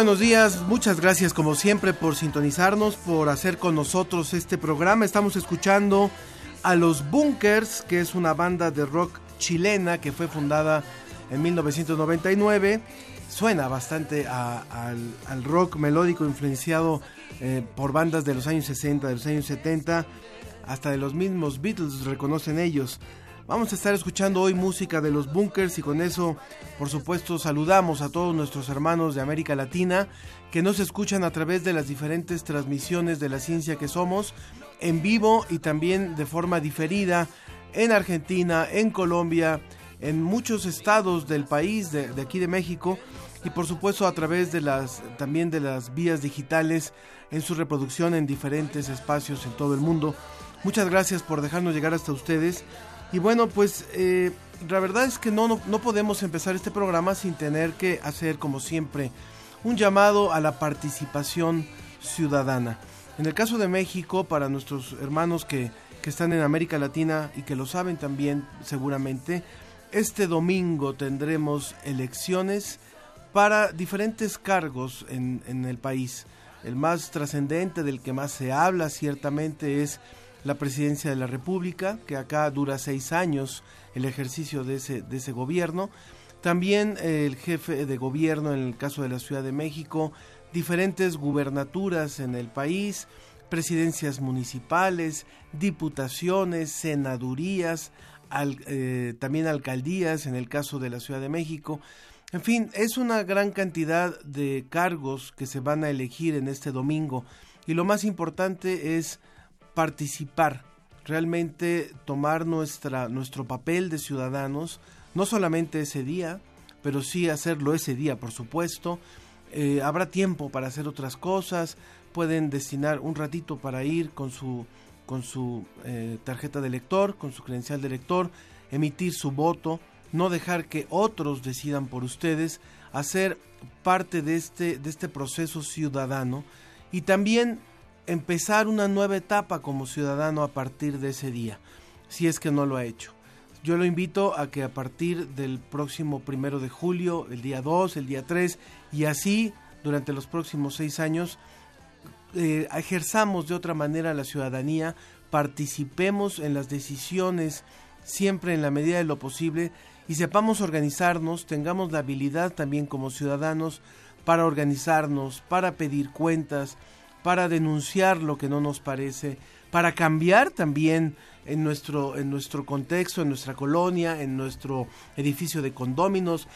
Buenos días, muchas gracias como siempre por sintonizarnos, por hacer con nosotros este programa. Estamos escuchando a los Bunkers, que es una banda de rock chilena que fue fundada en 1999. Suena bastante al rock melódico influenciado eh, por bandas de los años 60, de los años 70, hasta de los mismos Beatles reconocen ellos. Vamos a estar escuchando hoy música de los Bunkers y con eso, por supuesto, saludamos a todos nuestros hermanos de América Latina que nos escuchan a través de las diferentes transmisiones de la ciencia que somos, en vivo y también de forma diferida en Argentina, en Colombia, en muchos estados del país, de, aquí de México, y por supuesto a través de las también de las vías digitales en su reproducción en diferentes espacios en todo el mundo. Muchas gracias por dejarnos llegar hasta ustedes. Y bueno, pues eh, la verdad es que no, no, no podemos empezar este programa sin tener que hacer, como siempre, un llamado a la participación ciudadana. En el caso de México, para nuestros hermanos que, que están en América Latina y que lo saben también seguramente, este domingo tendremos elecciones para diferentes cargos en, en el país. El más trascendente, del que más se habla ciertamente, es la presidencia de la República, que acá dura seis años el ejercicio de ese, gobierno. También eh, el jefe de gobierno en el caso de la Ciudad de México, diferentes gubernaturas en el país, presidencias municipales, diputaciones, senadurías, eh, también alcaldías en el caso de la Ciudad de México. En fin, es una gran cantidad de cargos que se van a elegir en este domingo y lo más importante es participar, realmente tomar nuestra, nuestro papel de ciudadanos, no solamente ese día, pero sí hacerlo ese día, por supuesto. Eh, habrá tiempo para hacer otras cosas, pueden destinar un ratito para ir con su, con su eh, tarjeta de lector, con su credencial de lector, emitir su voto, no dejar que otros decidan por ustedes, hacer parte de este, de este proceso ciudadano y también empezar una nueva etapa como ciudadano a partir de ese día, si es que no lo ha hecho. Yo lo invito a que a partir del próximo primero de julio, el día 2, el día 3 y así durante los próximos seis años eh, ejerzamos de otra manera la ciudadanía, participemos en las decisiones siempre en la medida de lo posible y sepamos organizarnos, tengamos la habilidad también como ciudadanos para organizarnos, para pedir cuentas, para denunciar lo que no nos parece, para cambiar también en nuestro, en nuestro contexto, en nuestra colonia, en nuestro edificio de condóminos,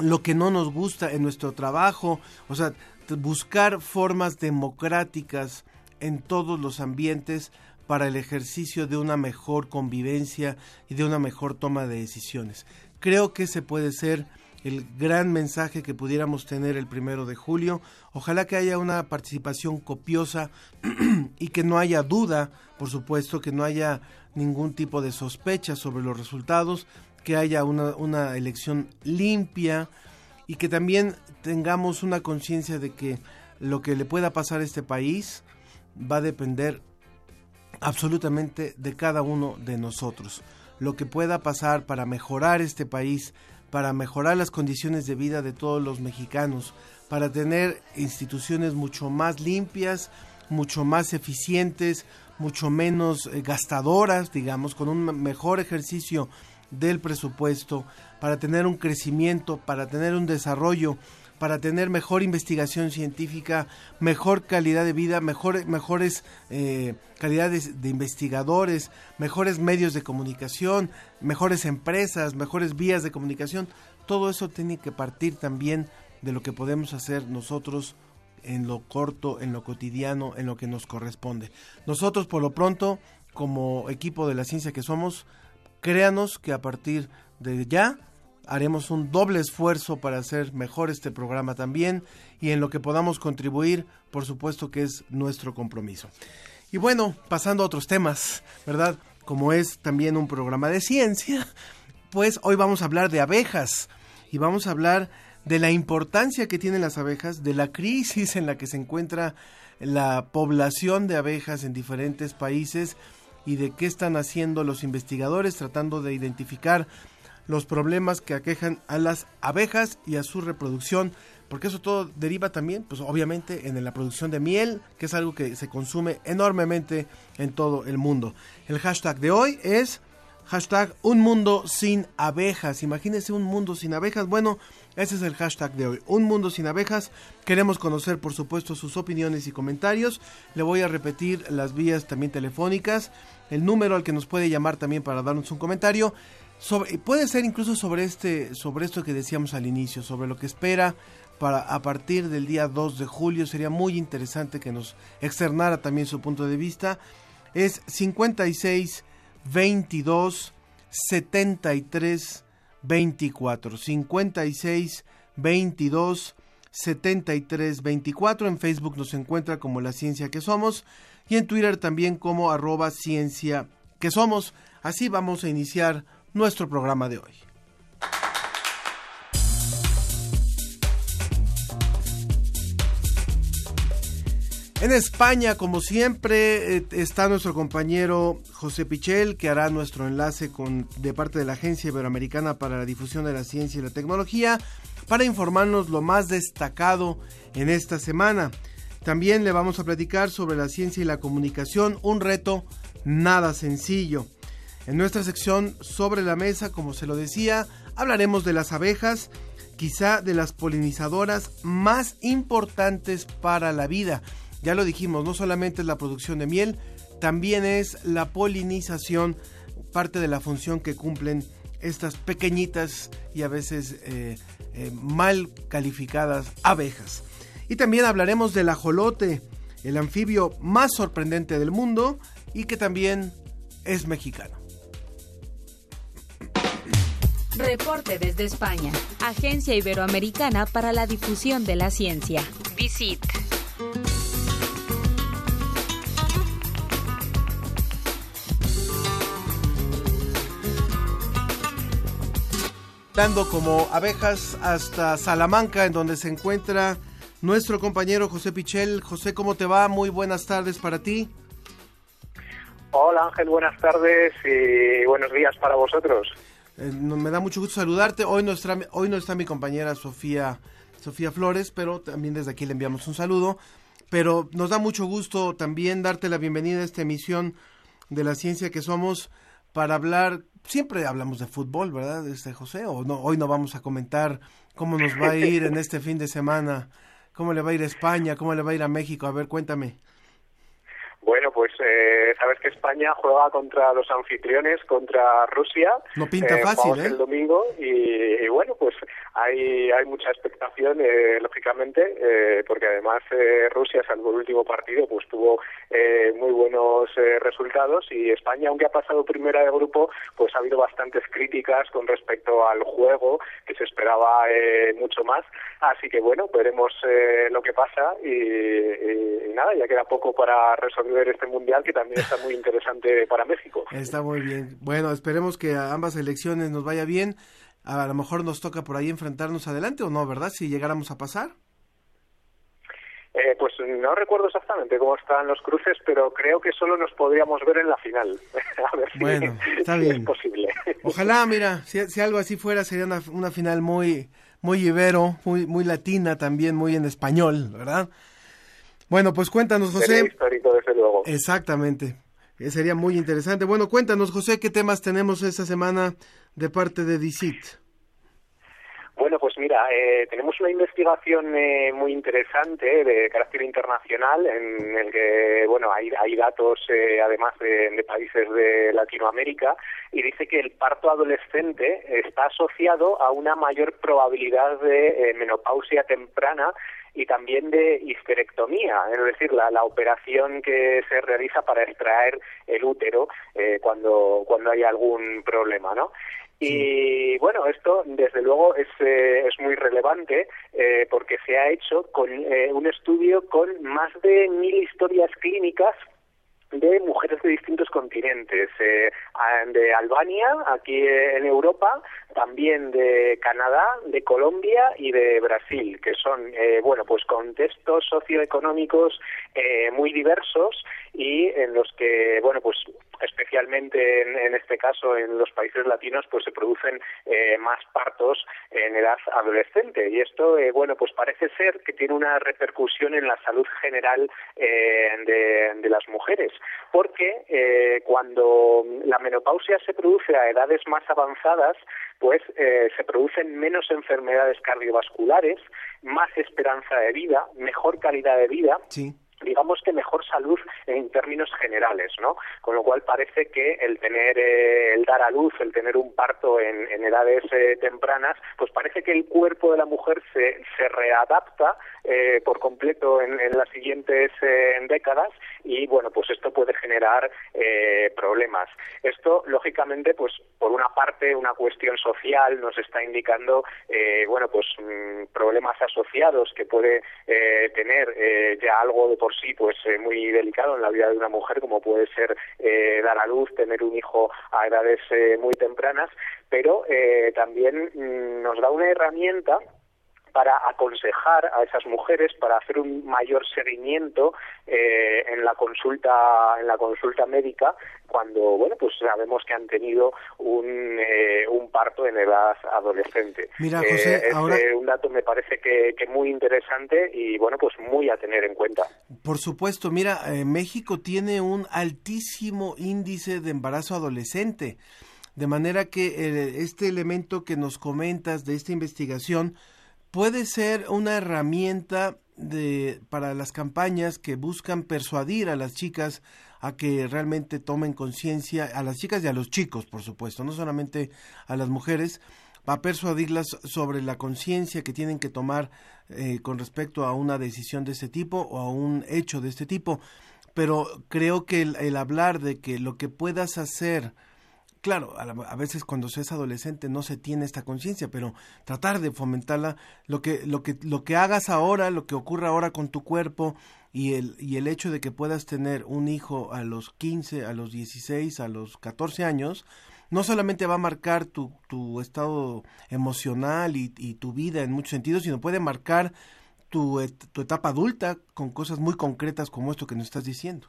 lo que no nos gusta en nuestro trabajo, o sea, buscar formas democráticas en todos los ambientes para el ejercicio de una mejor convivencia y de una mejor toma de decisiones. Creo que ese puede ser el gran mensaje que pudiéramos tener el primero de julio. Ojalá que haya una participación copiosa y que no haya duda, por supuesto, que no haya ningún tipo de sospecha sobre los resultados, que haya una, una elección limpia y que también tengamos una conciencia de que lo que le pueda pasar a este país va a depender absolutamente de cada uno de nosotros. Lo que pueda pasar para mejorar este país, para mejorar las condiciones de vida de todos los mexicanos, para tener instituciones mucho más limpias, mucho más eficientes, mucho menos eh, gastadoras, digamos, con un mejor ejercicio del presupuesto, para tener un crecimiento, para tener un desarrollo, para tener mejor investigación científica, mejor calidad de vida, mejor, mejores eh, calidades de investigadores, mejores medios de comunicación, mejores empresas, mejores vías de comunicación. Todo eso tiene que partir también de lo que podemos hacer nosotros en lo corto, en lo cotidiano, en lo que nos corresponde. Nosotros, por lo pronto, como equipo de la ciencia que somos, créanos que a partir de ya haremos un doble esfuerzo para hacer mejor este programa también y en lo que podamos contribuir, por supuesto que es nuestro compromiso. Y bueno, pasando a otros temas, ¿verdad? Como es también un programa de ciencia, pues hoy vamos a hablar de abejas y vamos a hablar de la importancia que tienen las abejas, de la crisis en la que se encuentra la población de abejas en diferentes países y de qué están haciendo los investigadores tratando de identificar los problemas que aquejan a las abejas y a su reproducción, porque eso todo deriva también, pues obviamente, en la producción de miel, que es algo que se consume enormemente en todo el mundo. El hashtag de hoy es hashtag un mundo sin abejas. Imagínense un mundo sin abejas. Bueno, ese es el hashtag de hoy. Un mundo sin abejas. Queremos conocer, por supuesto, sus opiniones y comentarios. Le voy a repetir las vías también telefónicas. El número al que nos puede llamar también para darnos un comentario puede ser incluso sobre este sobre esto que decíamos al inicio, sobre lo que espera para a partir del día 2 de julio, sería muy interesante que nos externara también su punto de vista. Es 56 22 73 24 56 22 73 24 en Facebook nos encuentra como la ciencia que somos y en Twitter también como arroba ciencia que somos. Así vamos a iniciar nuestro programa de hoy. En España, como siempre, eh, está nuestro compañero José Pichel, que hará nuestro enlace con, de parte de la Agencia Iberoamericana para la Difusión de la Ciencia y la Tecnología, para informarnos lo más destacado en esta semana. También le vamos a platicar sobre la ciencia y la comunicación, un reto nada sencillo. En nuestra sección sobre la mesa, como se lo decía, hablaremos de las abejas, quizá de las polinizadoras más importantes para la vida. Ya lo dijimos, no solamente es la producción de miel, también es la polinización, parte de la función que cumplen estas pequeñitas y a veces eh, eh, mal calificadas abejas. Y también hablaremos del ajolote, el anfibio más sorprendente del mundo y que también es mexicano. Reporte desde España. Agencia Iberoamericana para la Difusión de la Ciencia. Visit. Dando como abejas hasta Salamanca, en donde se encuentra nuestro compañero José Pichel. José, ¿cómo te va? Muy buenas tardes para ti. Hola Ángel, buenas tardes y buenos días para vosotros. Eh, me da mucho gusto saludarte. Hoy no, está, hoy no está mi compañera Sofía, Sofía Flores, pero también desde aquí le enviamos un saludo. Pero nos da mucho gusto también darte la bienvenida a esta emisión de la ciencia que somos para hablar. Siempre hablamos de fútbol, ¿verdad, este José? O no, hoy no vamos a comentar cómo nos va a ir en este fin de semana, cómo le va a ir a España, cómo le va a ir a México. A ver, cuéntame. Bueno, pues eh, sabes que España juega contra los anfitriones, contra Rusia. No pinta eh, fácil, ¿eh? el domingo y, bueno, pues hay, hay mucha expectación, eh, lógicamente, eh, porque además eh, Rusia, salvo el último partido, pues tuvo muy buenos resultados y España, aunque ha pasado primera de grupo, pues ha habido bastantes críticas con respecto al juego, que se esperaba mucho más. Así que bueno, veremos lo que pasa y, y nada, ya queda poco para resolver este mundial que también está muy interesante para México. Está muy bien. Bueno, esperemos que a ambas elecciones nos vaya bien a lo mejor nos toca por ahí enfrentarnos adelante o no, ¿verdad? Si llegáramos a pasar. Eh, pues no recuerdo exactamente cómo están los cruces, pero creo que solo nos podríamos ver en la final. A ver si, Bueno, está bien. es posible. Ojalá, mira, si, si algo así fuera, sería una, una final muy, muy ibero, muy, muy latina también, muy en español, ¿verdad? Bueno, pues cuéntanos, Sería José. histórico, desde luego. Exactamente. Eh, Sería muy interesante. Bueno, cuéntanos, José, qué temas tenemos esta semana de parte de DICIT. Bueno, pues mira, eh, tenemos una investigación eh, muy interesante de carácter internacional en el que, bueno, hay, hay datos eh, además de, de países de Latinoamérica y dice que el parto adolescente está asociado a una mayor probabilidad de eh, menopausia temprana y también de histerectomía, es decir, la, la operación que se realiza para extraer el útero eh, cuando, cuando hay algún problema, ¿no? Y bueno, esto desde luego es, eh, es muy relevante eh, porque se ha hecho con eh, un estudio con más de mil historias clínicas de mujeres de distintos continentes, eh, de Albania, aquí eh, en Europa, también de Canadá, de Colombia y de Brasil, que son, eh, bueno, pues contextos socioeconómicos eh, muy diversos y en los que, bueno, pues especialmente en, en este caso en los países latinos, pues se producen eh, más partos en edad adolescente y esto, eh, bueno, pues parece ser que tiene una repercusión en la salud general eh, de, de las mujeres, porque eh, cuando la menopausia se produce a edades más avanzadas, pues eh, se producen menos enfermedades cardiovasculares, más esperanza de vida, mejor calidad de vida Sí. Digamos que mejor salud en términos generales, ¿no? Con lo cual parece que el tener, eh, el dar a luz, el tener un parto en, en edades eh, tempranas, pues parece que el cuerpo de la mujer se, se readapta eh, por completo en, en las siguientes eh, décadas y bueno, pues esto puede generar eh, problemas. Esto, lógicamente, pues por una parte, una cuestión social nos está indicando, eh, bueno, pues mm, problemas asociados que puede tener ya algo de por sí, pues eh, muy delicado en la vida de una mujer, como puede ser eh, dar a luz, tener un hijo a edades eh, muy tempranas, pero eh, también mm, nos da una herramienta para aconsejar a esas mujeres para hacer un mayor seguimiento eh, en la consulta en la consulta médica cuando bueno pues sabemos que han tenido un, eh, un parto en edad adolescente. Mira, Eh, José, es ahora- eh, un dato me parece que, que muy interesante y bueno pues muy a tener en cuenta. Por supuesto, mira, eh, México tiene un altísimo índice de embarazo adolescente, de manera que eh, este elemento que nos comentas de esta investigación puede ser una herramienta de, para las campañas que buscan persuadir a las chicas a que realmente tomen conciencia, a las chicas y a los chicos, por supuesto, no solamente a las mujeres, a persuadirlas sobre la conciencia que tienen que tomar eh, con respecto a una decisión de este tipo o a un hecho de este tipo. Pero creo que el, el hablar de que lo que puedas hacer, claro, a, la- a veces cuando se es adolescente no se tiene esta conciencia, pero tratar de fomentarla, lo que, lo que, lo que hagas ahora, lo que ocurra ahora con tu cuerpo y el, y el hecho de que puedas tener un hijo a los 15, a los 16, a los 14 años, no solamente va a marcar tu, tu estado emocional y, y tu vida en muchos sentidos, sino puede marcar tu, tu etapa adulta con cosas muy concretas como esto que nos estás diciendo.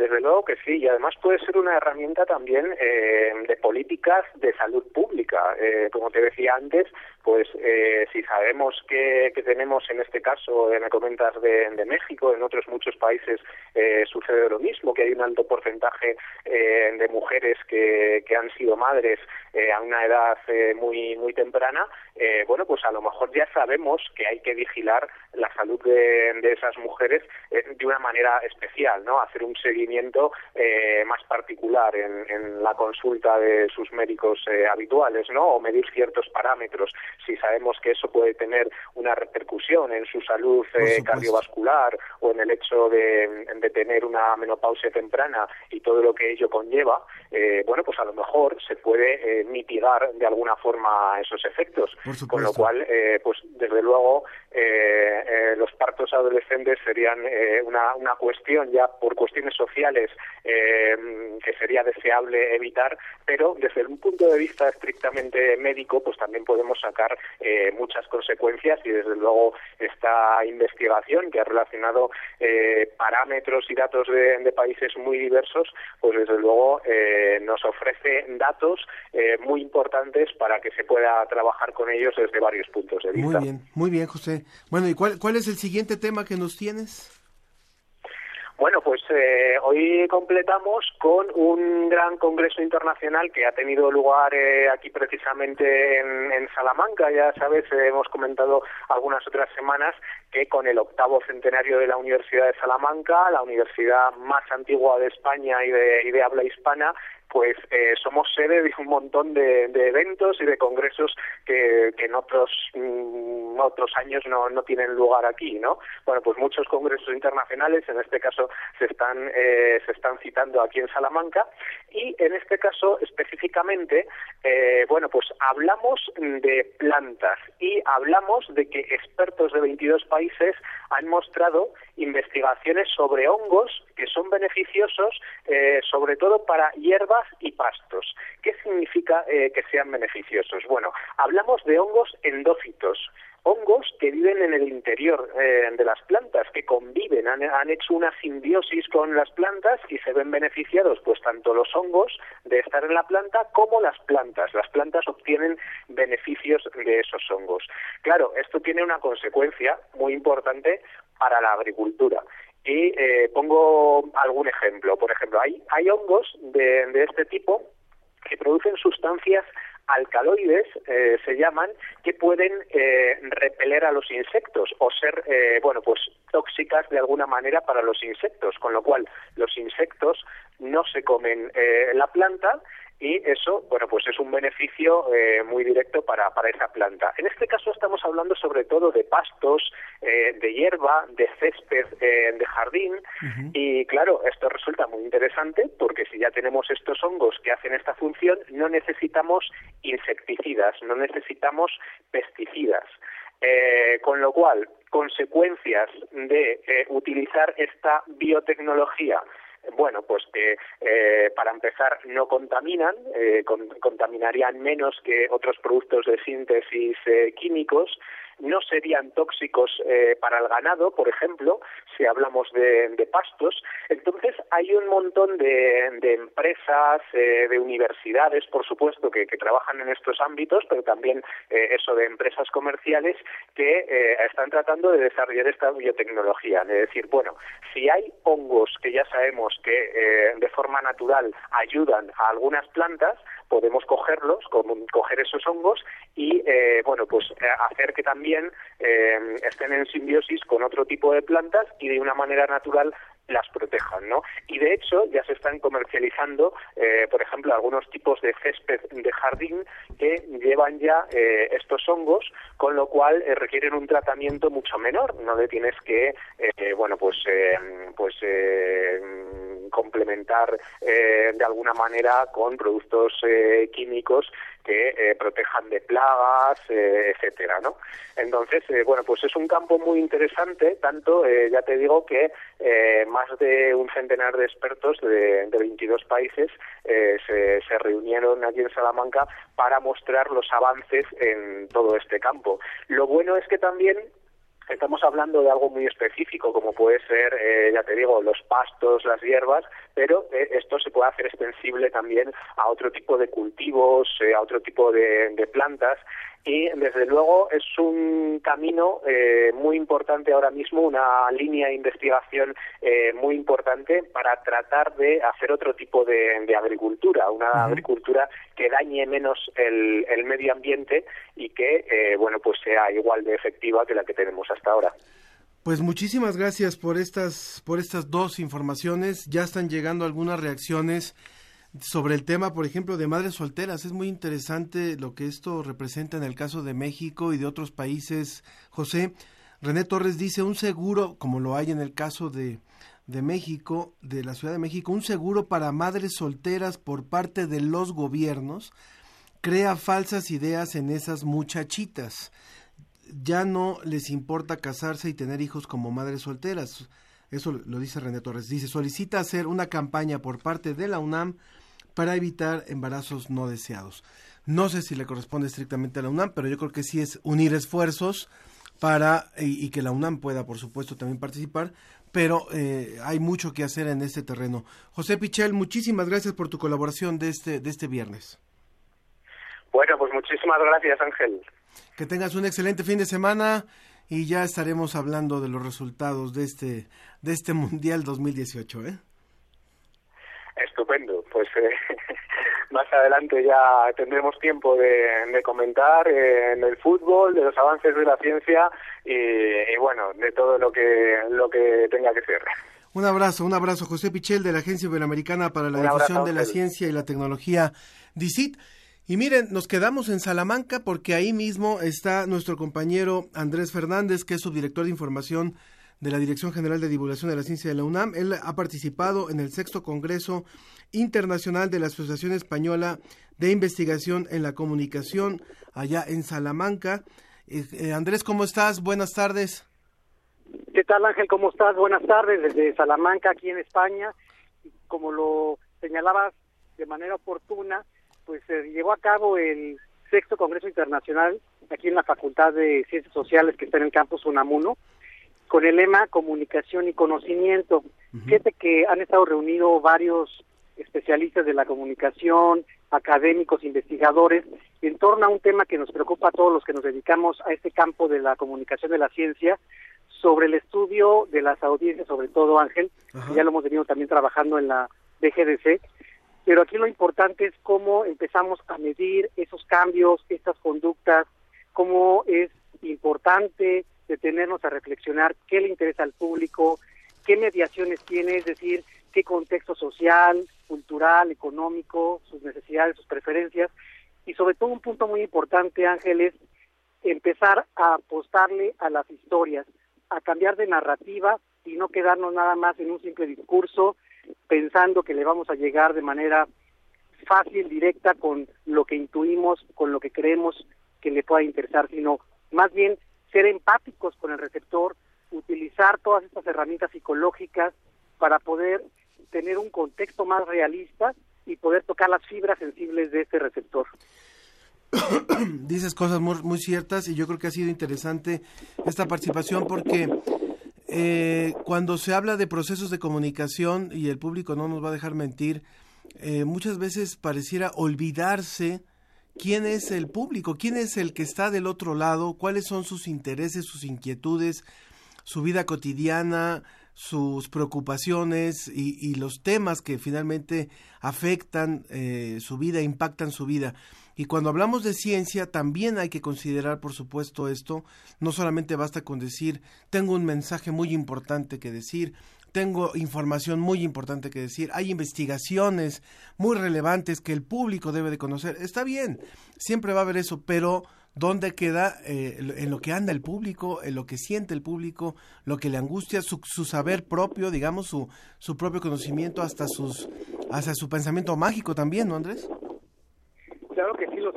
Desde luego que sí, y además puede ser una herramienta también eh, de políticas de salud pública. Eh, como te decía antes, pues eh, si sabemos que, tenemos en este caso, eh, me comentas de, México, en otros muchos países eh, sucede lo mismo, que hay un alto porcentaje eh, de mujeres que, que han sido madres eh, a una edad muy muy temprana, bueno, pues a lo mejor ya sabemos que hay que vigilar la salud de, de esas mujeres de una manera especial, ¿no? Hacer un seguimiento más particular en, en la consulta de sus médicos habituales, ¿no? O medir ciertos parámetros. Si sabemos que eso puede tener una repercusión en su salud eh, cardiovascular o con el hecho de, de tener una menopausia temprana y todo lo que ello conlleva, eh, bueno, pues a lo mejor se puede eh, mitigar de alguna forma esos efectos. Con lo cual, eh, pues desde luego, los partos adolescentes serían eh, una, una cuestión ya por cuestiones sociales que sería deseable evitar, pero desde un punto de vista estrictamente médico, pues también podemos sacar eh, muchas consecuencias y desde luego esta investigación que ha relacionado eh, parámetros y datos de, de países muy diversos, pues desde luego eh, nos ofrece datos eh, muy importantes para que se pueda trabajar con ellos desde varios puntos de vista. Muy bien, muy bien, José. Bueno, ¿y cuál, cuál es el siguiente tema que nos tienes? Bueno, pues eh, hoy completamos con un gran congreso internacional que ha tenido lugar eh, aquí precisamente en, Salamanca. Ya sabes, hemos comentado algunas otras semanas que con el octavo centenario de la Universidad de Salamanca, la universidad más antigua de España y de, y de habla hispana, pues eh, somos sede de un montón de, eventos y de congresos que, que en otros mm, otros años no, no, tienen lugar aquí, ¿no? Bueno, pues muchos congresos internacionales, en este caso se están eh, se están citando aquí en Salamanca y en este caso específicamente, eh, bueno, pues hablamos de plantas y hablamos de que expertos de 22 países han mostrado investigaciones sobre hongos que son beneficiosos, eh, sobre todo para hierbas y pastos. ¿Qué significa eh, que sean beneficiosos? Bueno, hablamos de hongos endófitos, hongos que viven en el interior eh, de las plantas, que conviven, han, han, hecho una simbiosis con las plantas y se ven beneficiados, pues tanto los hongos de estar en la planta como las plantas. Las plantas obtienen beneficios de esos hongos. Claro, esto tiene una consecuencia muy importante para la agricultura. Y eh, pongo algún ejemplo. Por ejemplo, hay, hay hongos de, de este tipo que producen sustancias alcaloides eh, se llaman que pueden eh, repeler a los insectos o ser eh, bueno pues tóxicas de alguna manera para los insectos con lo cual los insectos no se comen la planta y eso, bueno, pues es un beneficio eh, muy directo para, para esa planta. En este caso estamos hablando sobre todo de pastos, eh, de hierba, de césped eh, de jardín uh -huh. y claro, esto resulta muy interesante porque si ya tenemos estos hongos que hacen esta función, no necesitamos insecticidas, no necesitamos pesticidas. Eh, con lo cual, consecuencias de eh, utilizar esta biotecnología bueno, pues que eh, para empezar no contaminan, eh, con, contaminarían menos que otros productos de síntesis eh, químicos, no serían tóxicos eh, para el ganado, por ejemplo, si hablamos de, pastos. Entonces hay un montón de, de empresas, eh, de universidades, por supuesto, que, que, trabajan en estos ámbitos, pero también eh, eso de empresas comerciales que eh, están tratando de desarrollar esta biotecnología. De decir, bueno, si hay hongos que ya sabemos que eh, de forma natural ayudan a algunas plantas, podemos cogerlos, coger esos hongos y, eh, bueno, pues hacer que también eh, estén en simbiosis con otro tipo de plantas y de una manera natural las protejan, ¿no? Y de hecho ya se están comercializando, eh, por ejemplo, algunos tipos de césped de jardín que llevan ya eh, estos hongos, con lo cual eh, requieren un tratamiento mucho menor. No le tienes que, bueno, pues, pues complementar de alguna manera con productos químicos que eh, protejan de plagas, eh, etcétera, ¿no? Entonces, eh, bueno, pues es un campo muy interesante, tanto, ya te digo, que más de un centenar de expertos de, de 22 países se, se reunieron aquí en Salamanca para mostrar los avances en todo este campo. Lo bueno es que también estamos hablando de algo muy específico, como puede ser, eh, ya te digo, los pastos, las hierbas, pero eh, esto se puede hacer extensible también a otro tipo de cultivos, eh, a otro tipo de, de, plantas. Y desde luego es un camino eh, muy importante ahora mismo, una línea de investigación eh, muy importante para tratar de hacer otro tipo de, de agricultura, una uh -huh. agricultura que dañe menos el, el medio ambiente y que, eh, bueno, pues sea igual de efectiva que la que tenemos hasta ahora. Pues muchísimas gracias por estas, por estas dos informaciones. Ya están llegando algunas reacciones sobre el tema, por ejemplo, de madres solteras. Es muy interesante lo que esto representa en el caso de México y de otros países. José, René Torres dice un seguro, como lo hay en el caso de, de México, de la Ciudad de México, un seguro para madres solteras por parte de los gobiernos crea falsas ideas en esas muchachitas. Ya no les importa casarse y tener hijos como madres solteras. Eso lo dice René Torres. Dice, solicita hacer una campaña por parte de la UNAM para evitar embarazos no deseados. No sé si le corresponde estrictamente a la UNAM, pero yo creo que sí es unir esfuerzos para, y, y que la UNAM pueda, por supuesto, también participar, pero eh, hay mucho que hacer en este terreno. José Pichel, muchísimas gracias por tu colaboración de este, de este viernes. Bueno, pues muchísimas gracias, Ángel. Que tengas un excelente fin de semana y ya estaremos hablando de los resultados de este, de este Mundial 2018, ¿eh? Estupendo, pues eh, más adelante ya tendremos tiempo de, comentar eh, en el fútbol, de los avances de la ciencia y, y, bueno, de todo lo que lo que tenga que ser. Un abrazo, un abrazo, José Pichel de la Agencia Iberoamericana para la Difusión de la Ciencia y la Tecnología, DICIT. Y miren, nos quedamos en Salamanca porque ahí mismo está nuestro compañero Andrés Fernández, que es subdirector de información de la Dirección General de Divulgación de la Ciencia de la UNAM. Él ha participado en el sexto Congreso Internacional de la Asociación Española de Investigación en la Comunicación allá en Salamanca. Eh, eh, Andrés, ¿cómo estás? Buenas tardes. ¿Qué tal Ángel? ¿Cómo estás? Buenas tardes desde Salamanca, aquí en España. Como lo señalabas de manera oportuna, pues se llevó a cabo el sexto Congreso Internacional aquí en la Facultad de Ciencias Sociales que está en el campus Unamuno, con el lema Comunicación y Conocimiento. Fíjate que han estado reunidos varios especialistas de la comunicación, académicos, investigadores, en torno a un tema que nos preocupa a todos los que nos dedicamos a este campo de la comunicación de la ciencia, sobre el estudio de las audiencias, sobre todo Ángel, ya lo hemos venido también trabajando en la BGDC, pero aquí lo importante es cómo empezamos a medir esos cambios, estas conductas, cómo es importante detenernos a reflexionar qué le interesa al público, qué mediaciones tiene, es decir, qué contexto social, cultural, económico, sus necesidades, sus preferencias, y sobre todo un punto muy importante, Ángel, es empezar a apostarle a las historias, a cambiar de narrativa y no quedarnos nada más en un simple discurso pensando que le vamos a llegar de manera fácil, directa, con lo que intuimos, con lo que creemos que le pueda interesar, sino más bien ser empáticos con el receptor, utilizar todas estas herramientas psicológicas para poder tener un contexto más realista y poder tocar las fibras sensibles de este receptor. Dices cosas muy, muy ciertas y yo creo que ha sido interesante esta participación porque eh, cuando se habla de procesos de comunicación, y el público no nos va a dejar mentir, eh, muchas veces pareciera olvidarse quién es el público, quién es el que está del otro lado, cuáles son sus intereses, sus inquietudes, su vida cotidiana, sus preocupaciones y, los temas que finalmente afectan eh, su vida, impactan su vida. Y cuando hablamos de ciencia, también hay que considerar, por supuesto, esto. No solamente basta con decir, tengo un mensaje muy importante que decir, tengo información muy importante que decir, hay investigaciones muy relevantes que el público debe de conocer. Está bien, siempre va a haber eso, pero ¿dónde queda eh, en lo que anda el público, en lo que siente el público, lo que le angustia, su, su saber propio, digamos, su, su propio conocimiento, hasta, sus, hasta su pensamiento mágico también, ¿no, Andrés? claro que sí, lo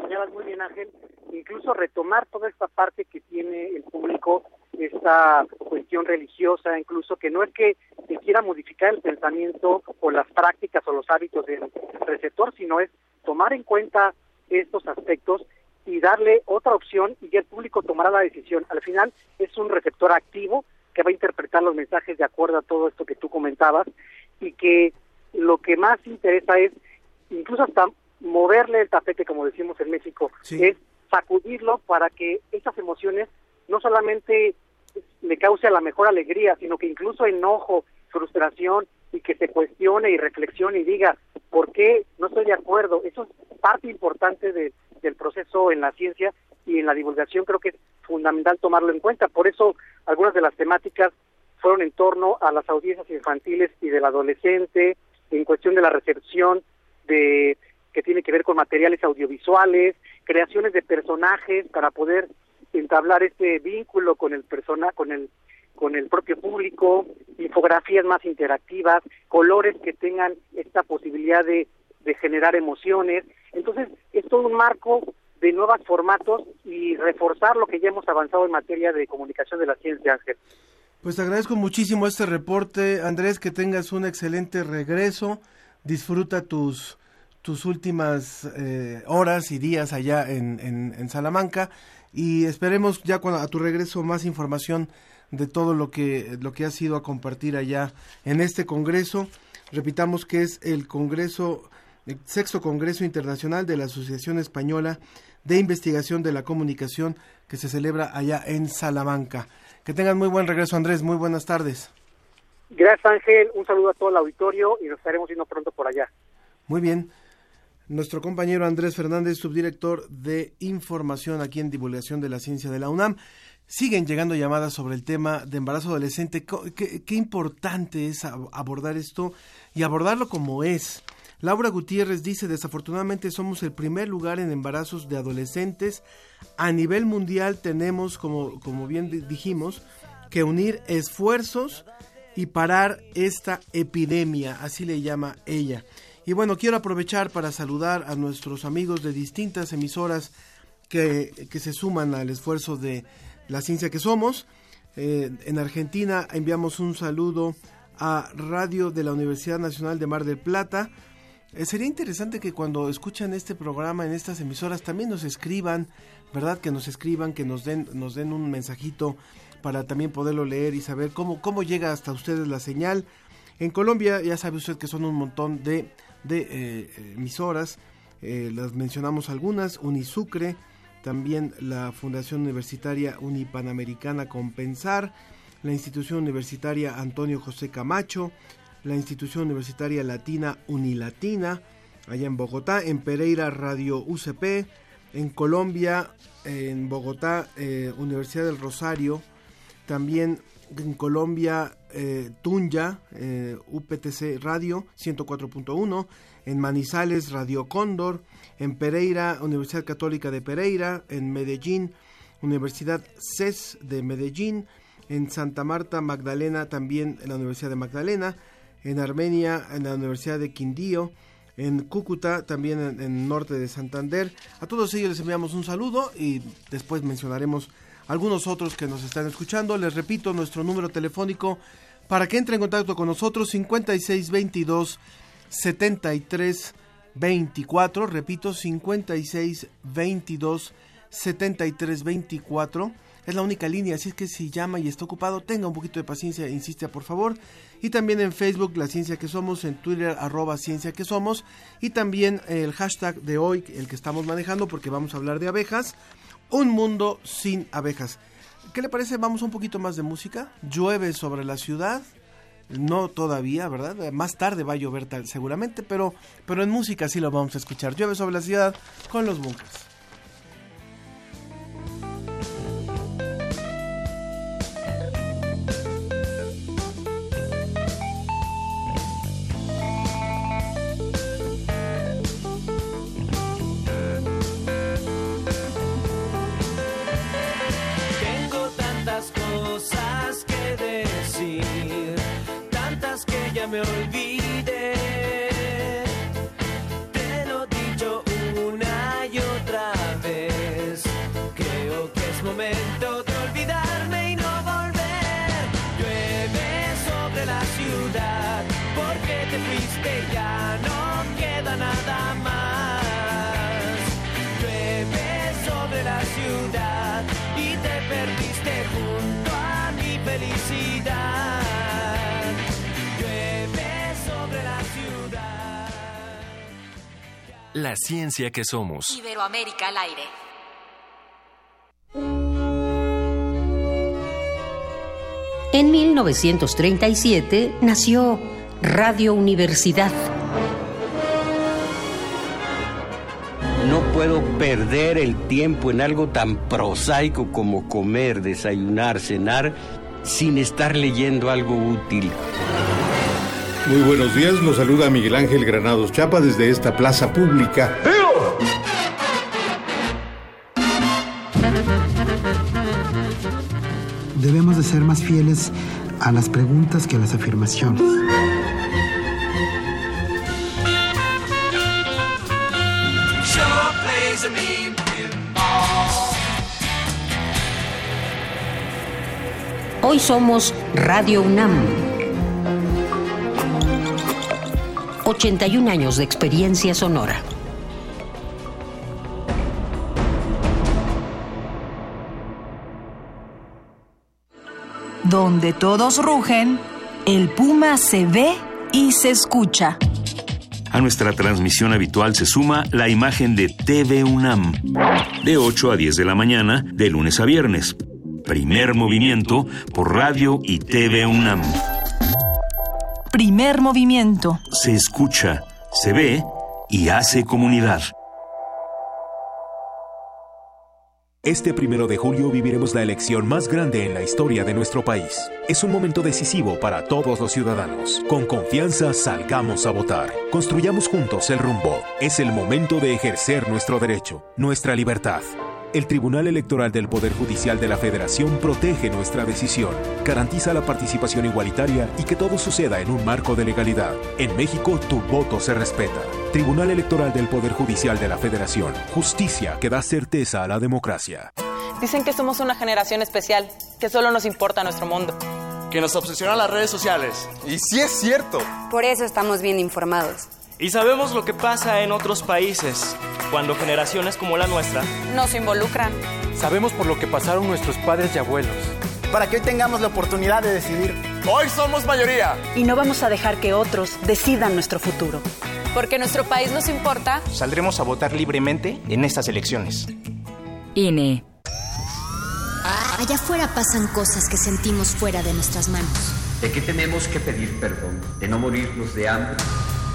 Incluso retomar toda esta parte que tiene el público, esta cuestión religiosa, incluso que no es que se quiera modificar el pensamiento o las prácticas o los hábitos del receptor, sino es tomar en cuenta estos aspectos y darle otra opción y el público tomará la decisión. Al final es un receptor activo que va a interpretar los mensajes de acuerdo a todo esto que tú comentabas y que lo que más interesa es incluso hasta moverle el tapete, como decimos en México, es sacudirlo para que esas emociones no solamente le cause la mejor alegría, sino que incluso enojo, frustración y que se cuestione y reflexione y diga, ¿por qué no estoy de acuerdo? Eso es parte importante de, del proceso en la ciencia y en la divulgación creo que es fundamental tomarlo en cuenta. Por eso algunas de las temáticas fueron en torno a las audiencias infantiles y del adolescente, en cuestión de la recepción de que tiene que ver con materiales audiovisuales, creaciones de personajes para poder entablar este vínculo con el persona, con el con el propio público, infografías más interactivas, colores que tengan esta posibilidad de, generar emociones. Entonces, es todo un marco de nuevos formatos y reforzar lo que ya hemos avanzado en materia de comunicación de la ciencia, Ángel. Pues te agradezco muchísimo este reporte, Andrés, que tengas un excelente regreso, disfruta tus tus últimas eh, horas y días allá en, en, en, Salamanca y esperemos ya cuando a tu regreso más información de todo lo que lo que has ido a compartir allá en este congreso. Repitamos que es el congreso el sexto congreso internacional de la Asociación Española de Investigación de la Comunicación que se celebra allá en Salamanca. Que tengan muy buen regreso, Andrés. Muy buenas tardes. Gracias, Ángel. Un saludo a todo el auditorio y nos estaremos viendo pronto por allá. Muy bien. Nuestro compañero Andrés Fernández, subdirector de información aquí en Divulgación de la Ciencia de la UNAM. Siguen llegando llamadas sobre el tema de embarazo adolescente. Qué, importante es abordar esto y abordarlo como es. Laura Gutiérrez dice, desafortunadamente somos el primer lugar en embarazos de adolescentes. A nivel mundial tenemos, como, como bien dijimos, que unir esfuerzos y parar esta epidemia, así le llama ella. Y bueno, quiero aprovechar para saludar a nuestros amigos de distintas emisoras que, que se suman al esfuerzo de la ciencia que somos. Eh, en Argentina enviamos un saludo a Radio de la Universidad Nacional de Mar del Plata. Eh, sería interesante que cuando escuchan este programa en estas emisoras también nos escriban, ¿verdad? Que nos escriban, que nos den, nos den un mensajito para también poderlo leer y saber cómo, cómo llega hasta ustedes la señal. En Colombia ya sabe usted que son un montón de de eh, emisoras. Eh, las mencionamos algunas, Unisucre, también la Fundación Universitaria Unipanamericana Compensar, la Institución Universitaria Antonio José Camacho, la Institución Universitaria Latina Unilatina, allá en Bogotá, en Pereira Radio UCP, en Colombia, en Bogotá, eh, Universidad del Rosario, también en Colombia, eh, Tunya, eh, UPTC Radio 104.1, en Manizales, Radio Cóndor, en Pereira, Universidad Católica de Pereira, en Medellín, Universidad CES de Medellín, en Santa Marta, Magdalena, también en la Universidad de Magdalena, en Armenia, en la Universidad de Quindío, en Cúcuta, también en, el norte de Santander. A todos ellos les enviamos un saludo y después mencionaremos algunos otros que nos están escuchando. Les repito nuestro número telefónico para que entre en contacto con nosotros 5622 73 24, repito 5622 73 24 es la única línea, así es que si llama y está ocupado, tenga un poquito de paciencia, insiste por favor. Y también en Facebook, La Ciencia que Somos, en Twitter, arroba Ciencia que Somos. Y también el hashtag de hoy, el que estamos manejando, porque vamos a hablar de abejas, un mundo sin abejas. ¿Qué le parece? Vamos un poquito más de música. Llueve sobre la ciudad. No todavía, ¿verdad? Más tarde va a llover tal, seguramente, pero, pero en música sí lo vamos a escuchar. Llueve sobre la ciudad con los bunkers. La ciencia que somos. Iberoamérica al aire. En 1937 nació Radio Universidad. No puedo perder el tiempo en algo tan prosaico como comer, desayunar, cenar, sin estar leyendo algo útil. Muy buenos días, los saluda Miguel Ángel Granados Chapa desde esta plaza pública. debemos de ser más fieles a las preguntas que a las afirmaciones. Hoy somos Radio UNAM. 81 años de experiencia sonora. Donde todos rugen, el puma se ve y se escucha. A nuestra transmisión habitual se suma la imagen de TV UNAM, de 8 a 10 de la mañana, de lunes a viernes. Primer movimiento por radio y TV UNAM. Primer movimiento. Se escucha, se ve y hace comunidad. Este primero de julio viviremos la elección más grande en la historia de nuestro país. Es un momento decisivo para todos los ciudadanos. Con confianza salgamos a votar. Construyamos juntos el rumbo. Es el momento de ejercer nuestro derecho, nuestra libertad. El Tribunal Electoral del Poder Judicial de la Federación protege nuestra decisión, garantiza la participación igualitaria y que todo suceda en un marco de legalidad. En México, tu voto se respeta. Tribunal Electoral del Poder Judicial de la Federación. Justicia que da certeza a la democracia. Dicen que somos una generación especial, que solo nos importa nuestro mundo. Que nos obsesionan las redes sociales. Y sí es cierto. Por eso estamos bien informados. Y sabemos lo que pasa en otros países, cuando generaciones como la nuestra nos involucran. Sabemos por lo que pasaron nuestros padres y abuelos. Para que hoy tengamos la oportunidad de decidir. Hoy somos mayoría. Y no vamos a dejar que otros decidan nuestro futuro. Porque nuestro país nos importa. Saldremos a votar libremente en estas elecciones. INE. Allá afuera pasan cosas que sentimos fuera de nuestras manos. ¿De qué tenemos que pedir perdón? ¿De no morirnos de hambre?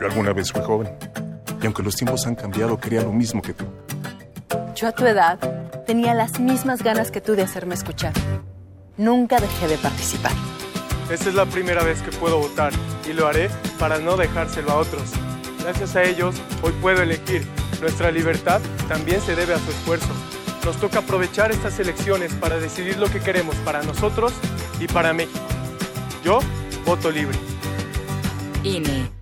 Yo alguna vez fui joven. Y aunque los tiempos han cambiado, quería lo mismo que tú. Yo a tu edad tenía las mismas ganas que tú de hacerme escuchar. Nunca dejé de participar. Esta es la primera vez que puedo votar y lo haré para no dejárselo a otros. Gracias a ellos, hoy puedo elegir. Nuestra libertad también se debe a su esfuerzo. Nos toca aprovechar estas elecciones para decidir lo que queremos para nosotros y para México. Yo voto libre. INE.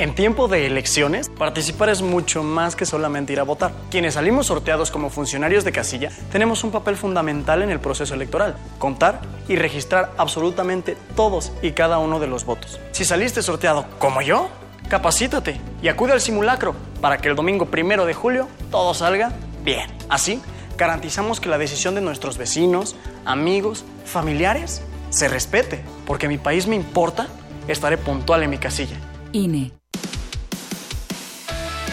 En tiempo de elecciones, participar es mucho más que solamente ir a votar. Quienes salimos sorteados como funcionarios de casilla tenemos un papel fundamental en el proceso electoral, contar y registrar absolutamente todos y cada uno de los votos. Si saliste sorteado como yo, capacítate y acude al simulacro para que el domingo primero de julio todo salga bien. Así, garantizamos que la decisión de nuestros vecinos, amigos, familiares se respete, porque mi país me importa, estaré puntual en mi casilla. INE.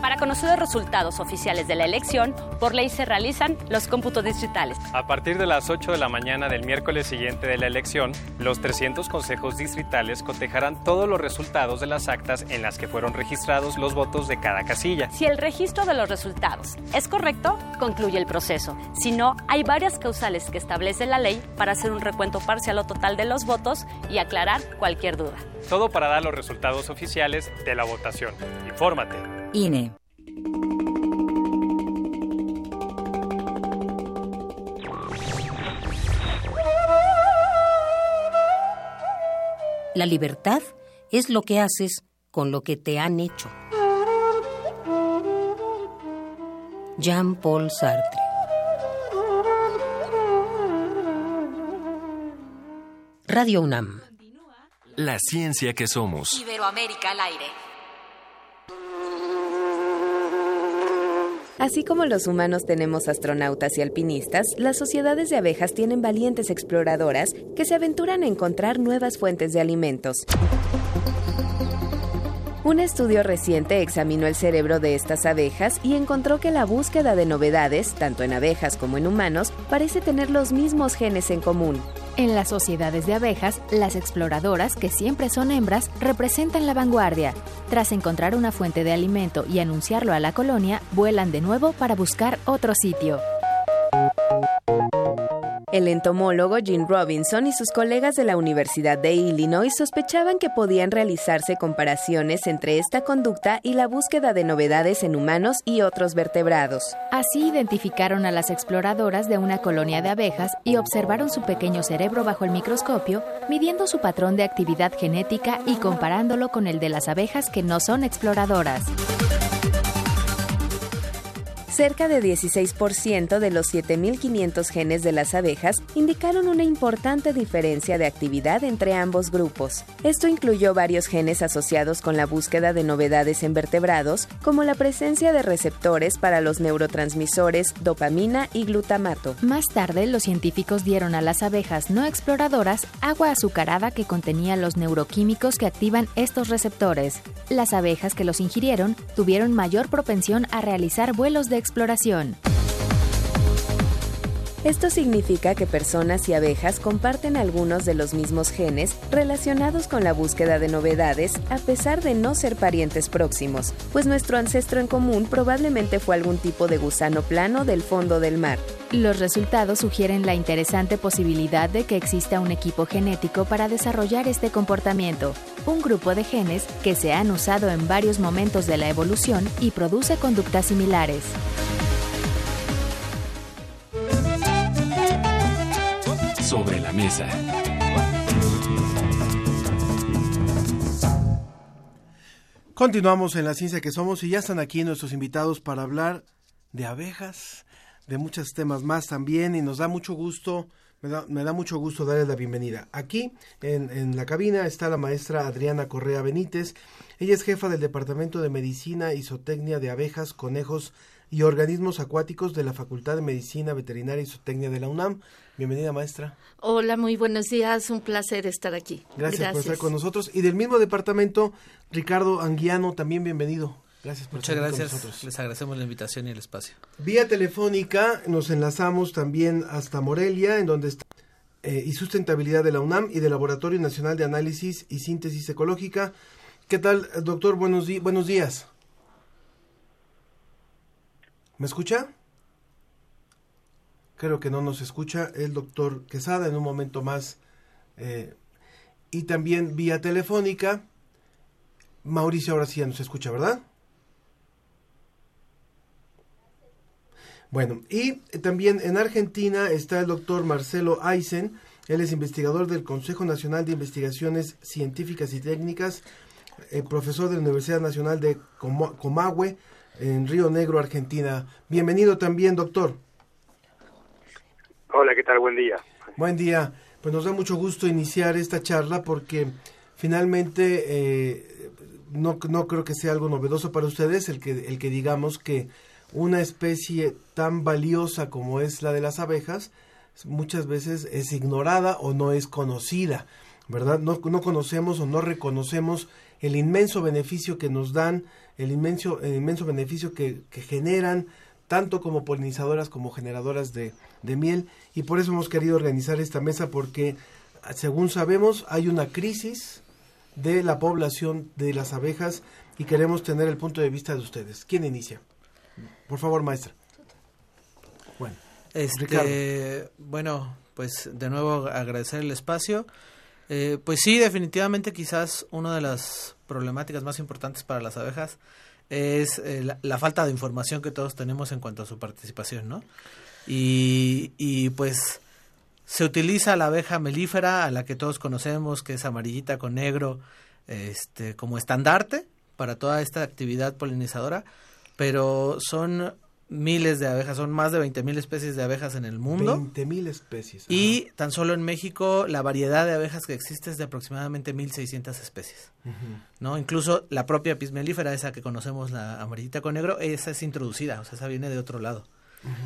Para conocer los resultados oficiales de la elección, por ley se realizan los cómputos distritales. A partir de las 8 de la mañana del miércoles siguiente de la elección, los 300 consejos distritales cotejarán todos los resultados de las actas en las que fueron registrados los votos de cada casilla. Si el registro de los resultados es correcto, concluye el proceso. Si no, hay varias causales que establece la ley para hacer un recuento parcial o total de los votos y aclarar cualquier duda. Todo para dar los resultados oficiales de la votación. Infórmate. La libertad es lo que haces con lo que te han hecho. Jean-Paul Sartre. Radio UNAM. La ciencia que somos. Iberoamérica al aire. Así como los humanos tenemos astronautas y alpinistas, las sociedades de abejas tienen valientes exploradoras que se aventuran a encontrar nuevas fuentes de alimentos. Un estudio reciente examinó el cerebro de estas abejas y encontró que la búsqueda de novedades, tanto en abejas como en humanos, parece tener los mismos genes en común. En las sociedades de abejas, las exploradoras, que siempre son hembras, representan la vanguardia. Tras encontrar una fuente de alimento y anunciarlo a la colonia, vuelan de nuevo para buscar otro sitio. El entomólogo Jim Robinson y sus colegas de la Universidad de Illinois sospechaban que podían realizarse comparaciones entre esta conducta y la búsqueda de novedades en humanos y otros vertebrados. Así identificaron a las exploradoras de una colonia de abejas y observaron su pequeño cerebro bajo el microscopio, midiendo su patrón de actividad genética y comparándolo con el de las abejas que no son exploradoras. Cerca de 16% de los 7.500 genes de las abejas indicaron una importante diferencia de actividad entre ambos grupos. Esto incluyó varios genes asociados con la búsqueda de novedades en vertebrados, como la presencia de receptores para los neurotransmisores dopamina y glutamato. Más tarde, los científicos dieron a las abejas no exploradoras agua azucarada que contenía los neuroquímicos que activan estos receptores. Las abejas que los ingirieron tuvieron mayor propensión a realizar vuelos de exploración. Esto significa que personas y abejas comparten algunos de los mismos genes relacionados con la búsqueda de novedades a pesar de no ser parientes próximos, pues nuestro ancestro en común probablemente fue algún tipo de gusano plano del fondo del mar. Los resultados sugieren la interesante posibilidad de que exista un equipo genético para desarrollar este comportamiento, un grupo de genes que se han usado en varios momentos de la evolución y produce conductas similares. sobre la mesa. Continuamos en la ciencia que somos y ya están aquí nuestros invitados para hablar de abejas, de muchos temas más también y nos da mucho gusto, me da, mucho gusto darles la bienvenida. Aquí en, en la cabina está la maestra Adriana Correa Benítez. Ella es jefa del Departamento de Medicina y Zootecnia de Abejas, Conejos y Organismos Acuáticos de la Facultad de Medicina Veterinaria y Zootecnia de la UNAM. Bienvenida, maestra. Hola, muy buenos días. Un placer estar aquí. Gracias, por estar con nosotros. Y del mismo departamento, Ricardo Anguiano, también bienvenido. Gracias por Muchas gracias. Con nosotros. Les agradecemos la invitación y el espacio. Vía telefónica nos enlazamos también hasta Morelia, en donde está eh, y sustentabilidad de la UNAM y del Laboratorio Nacional de Análisis y Síntesis Ecológica. ¿Qué tal, doctor? Buenos, buenos días. ¿Me escucha? creo que no nos escucha el doctor Quesada en un momento más. Eh, y también vía telefónica, Mauricio ahora sí ya nos escucha, ¿verdad? Bueno, y también en Argentina está el doctor Marcelo Eisen, él es investigador del Consejo Nacional de Investigaciones Científicas y Técnicas, eh, profesor de la Universidad Nacional de Comahue, en Río Negro, Argentina. Bienvenido también, doctor. Hola, ¿qué tal? Buen día. Buen día. Pues nos da mucho gusto iniciar esta charla porque finalmente eh, no, no creo que sea algo novedoso para ustedes el que, el que digamos que una especie tan valiosa como es la de las abejas muchas veces es ignorada o no es conocida, ¿verdad? No, no conocemos o no reconocemos el inmenso beneficio que nos dan, el inmenso, inmenso beneficio que, que generan tanto como polinizadoras como generadoras de, miel y por eso hemos querido organizar esta mesa porque según sabemos hay una crisis de la población de las abejas y queremos tener el punto de vista de ustedes. ¿Quién inicia? Por favor, maestra. Bueno, este, bueno, pues de nuevo agradecer el espacio. Eh, pues sí, definitivamente quizás una de las problemáticas más importantes para las abejas es eh, la, falta de información que todos tenemos en cuanto a su participación, ¿no? Y, y pues se utiliza la abeja melífera, a la que todos conocemos, que es amarillita con negro, este, como estandarte para toda esta actividad polinizadora, pero son miles de abejas, son más de 20.000 especies de abejas en el mundo. 20.000 especies. Y tan solo en México la variedad de abejas que existe es de aproximadamente 1.600 especies. ¿no? Incluso la propia pismelífera, esa que conocemos, la amarillita con negro, esa es introducida, o sea, esa viene de otro lado.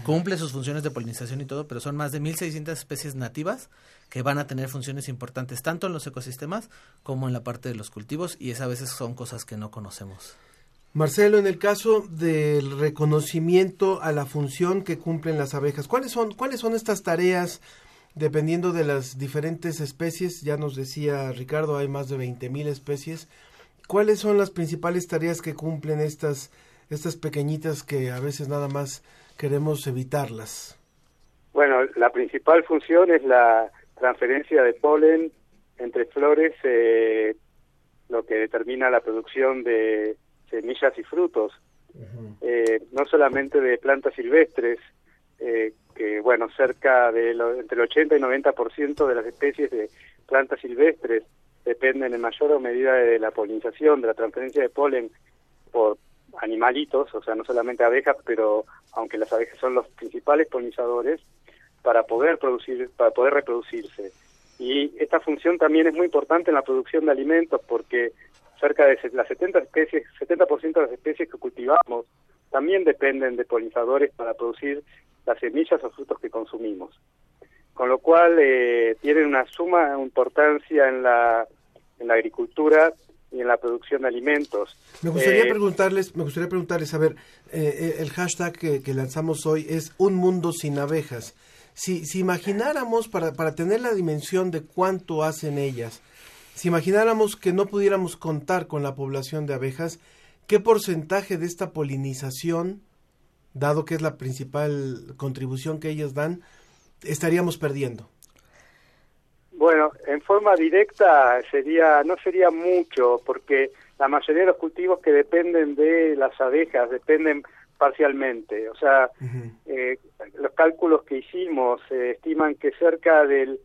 Cumple sus funciones de polinización y todo, pero son más de 1.600 especies nativas que van a tener funciones importantes tanto en los ecosistemas como en la parte de los cultivos y esas a veces son cosas que no conocemos. Marcelo, en el caso del reconocimiento a la función que cumplen las abejas, ¿cuáles son, cuáles son estas tareas dependiendo de las diferentes especies? Ya nos decía Ricardo, hay más de 20.000 especies. ¿Cuáles son las principales tareas que cumplen estas, estas pequeñitas que a veces nada más queremos evitarlas? Bueno, la principal función es la transferencia de polen entre flores, eh, lo que determina la producción de semillas y frutos, eh, no solamente de plantas silvestres, eh, que bueno, cerca de entre el 80 y 90% de las especies de plantas silvestres dependen en mayor o medida de la polinización, de la transferencia de polen por animalitos, o sea, no solamente abejas, pero aunque las abejas son los principales polinizadores, para poder producir, para poder reproducirse. Y esta función también es muy importante en la producción de alimentos porque cerca de las 70 especies, 70% de las especies que cultivamos también dependen de polinizadores para producir las semillas o frutos que consumimos. Con lo cual eh, tienen una suma importancia en la, en la agricultura y en la producción de alimentos. Me gustaría eh, preguntarles, me gustaría preguntarles, a ver, eh, el hashtag que, que, lanzamos hoy es un mundo sin abejas. Si, si imagináramos para, para tener la dimensión de cuánto hacen ellas, si imagináramos que no pudiéramos contar con la población de abejas, ¿qué porcentaje de esta polinización, dado que es la principal contribución que ellas dan, estaríamos perdiendo? Bueno, en forma directa sería no sería mucho porque la mayoría de los cultivos que dependen de las abejas dependen parcialmente. O sea, eh, los cálculos que hicimos eh, estiman que cerca del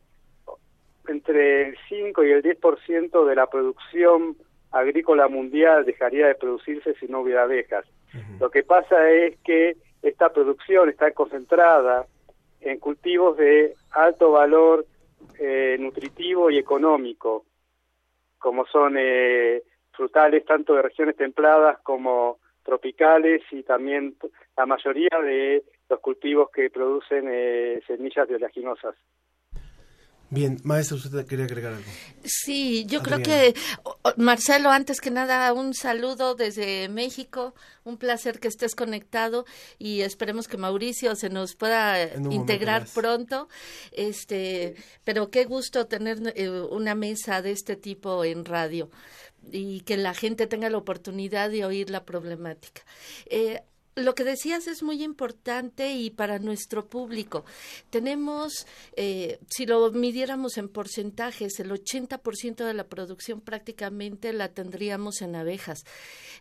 entre el 5 y el 10% de la producción agrícola mundial dejaría de producirse si no hubiera abejas. Lo que pasa es que esta producción está concentrada en cultivos de alto valor eh, nutritivo y económico, como son eh, frutales tanto de regiones templadas como tropicales y también la mayoría de los cultivos que producen eh, semillas de oleaginosas. Bien, maestra, usted quería agregar algo. Sí, yo creo que, Marcelo, antes que nada, un saludo desde México, un placer que estés conectado y esperemos que Mauricio se nos pueda integrar pronto. Este, pero qué gusto tener eh, una mesa de este tipo en radio y que la gente tenga la oportunidad de oír la problemática. Eh, lo que decías es muy importante y para nuestro público. Tenemos, eh, si lo midiéramos en porcentajes, el 80% de la producción prácticamente la tendríamos en abejas.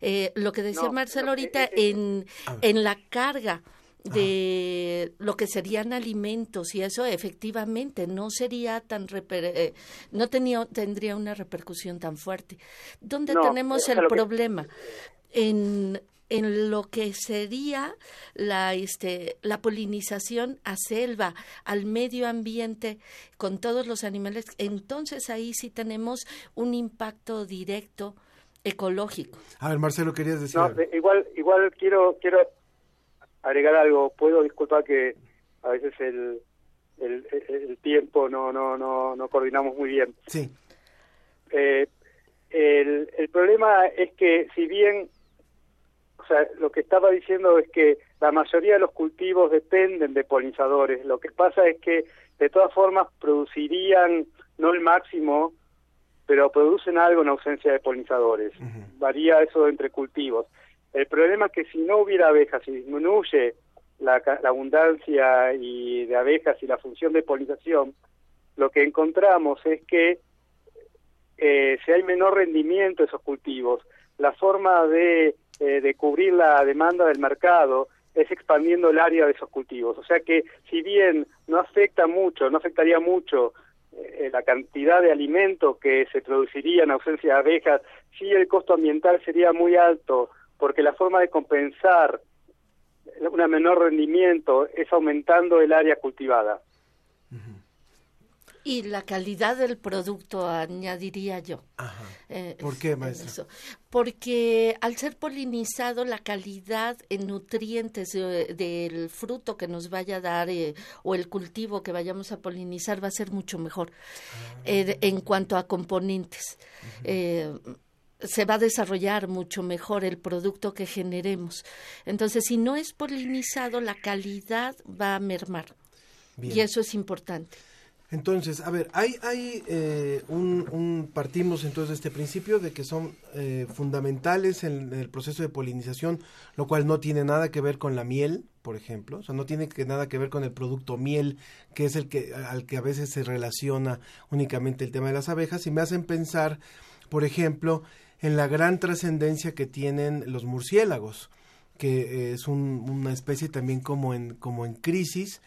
Eh, lo que decía Marcelo ahorita en, en la carga de lo que serían alimentos y eso efectivamente no sería tan eh, no tenía tendría una repercusión tan fuerte. ¿Dónde tenemos el problema? En en lo que sería la, este, la polinización a selva, al medio ambiente, con todos los animales, entonces ahí sí tenemos un impacto directo ecológico. A ver, Marcelo, querías decir. igual, igual quiero, quiero agregar algo. Puedo disculpar que a veces el, el, el tiempo no, no, no, no coordinamos muy bien. Sí. Eh, el, el problema es que si bien o sea, lo que estaba diciendo es que la mayoría de los cultivos dependen de polinizadores. Lo que pasa es que de todas formas producirían no el máximo, pero producen algo en ausencia de polinizadores. Varía eso entre cultivos. El problema es que si no hubiera abejas y disminuye la, abundancia y de abejas y la función de polinización, lo que encontramos es que eh, si hay menor rendimiento de esos cultivos, la forma de eh, de cubrir la demanda del mercado es expandiendo el área de esos cultivos. O sea que si bien no afecta mucho, no afectaría mucho eh, la cantidad de alimento que se produciría en ausencia de abejas, sí el costo ambiental sería muy alto, porque la forma de compensar un menor rendimiento es aumentando el área cultivada. Y la calidad del producto, añadiría yo. Eh, ¿Por qué, maestro? Porque al ser polinizado, la calidad en nutrientes del fruto que nos vaya a dar eh, o el cultivo que vayamos a polinizar va a ser mucho mejor ah. eh, en cuanto a componentes. se va a desarrollar mucho mejor el producto que generemos. Entonces, si no es polinizado, la calidad va a mermar. Y eso es importante. Entonces, a ver, hay, hay eh, un, partimos entonces de este principio de que son eh, fundamentales en, el proceso de polinización, lo cual no tiene nada que ver con la miel, por ejemplo, o sea, no tiene que nada que ver con el producto miel, que es el que al que a veces se relaciona únicamente el tema de las abejas, y me hacen pensar, por ejemplo, en la gran trascendencia que tienen los murciélagos, que es una especie también como en como en crisis,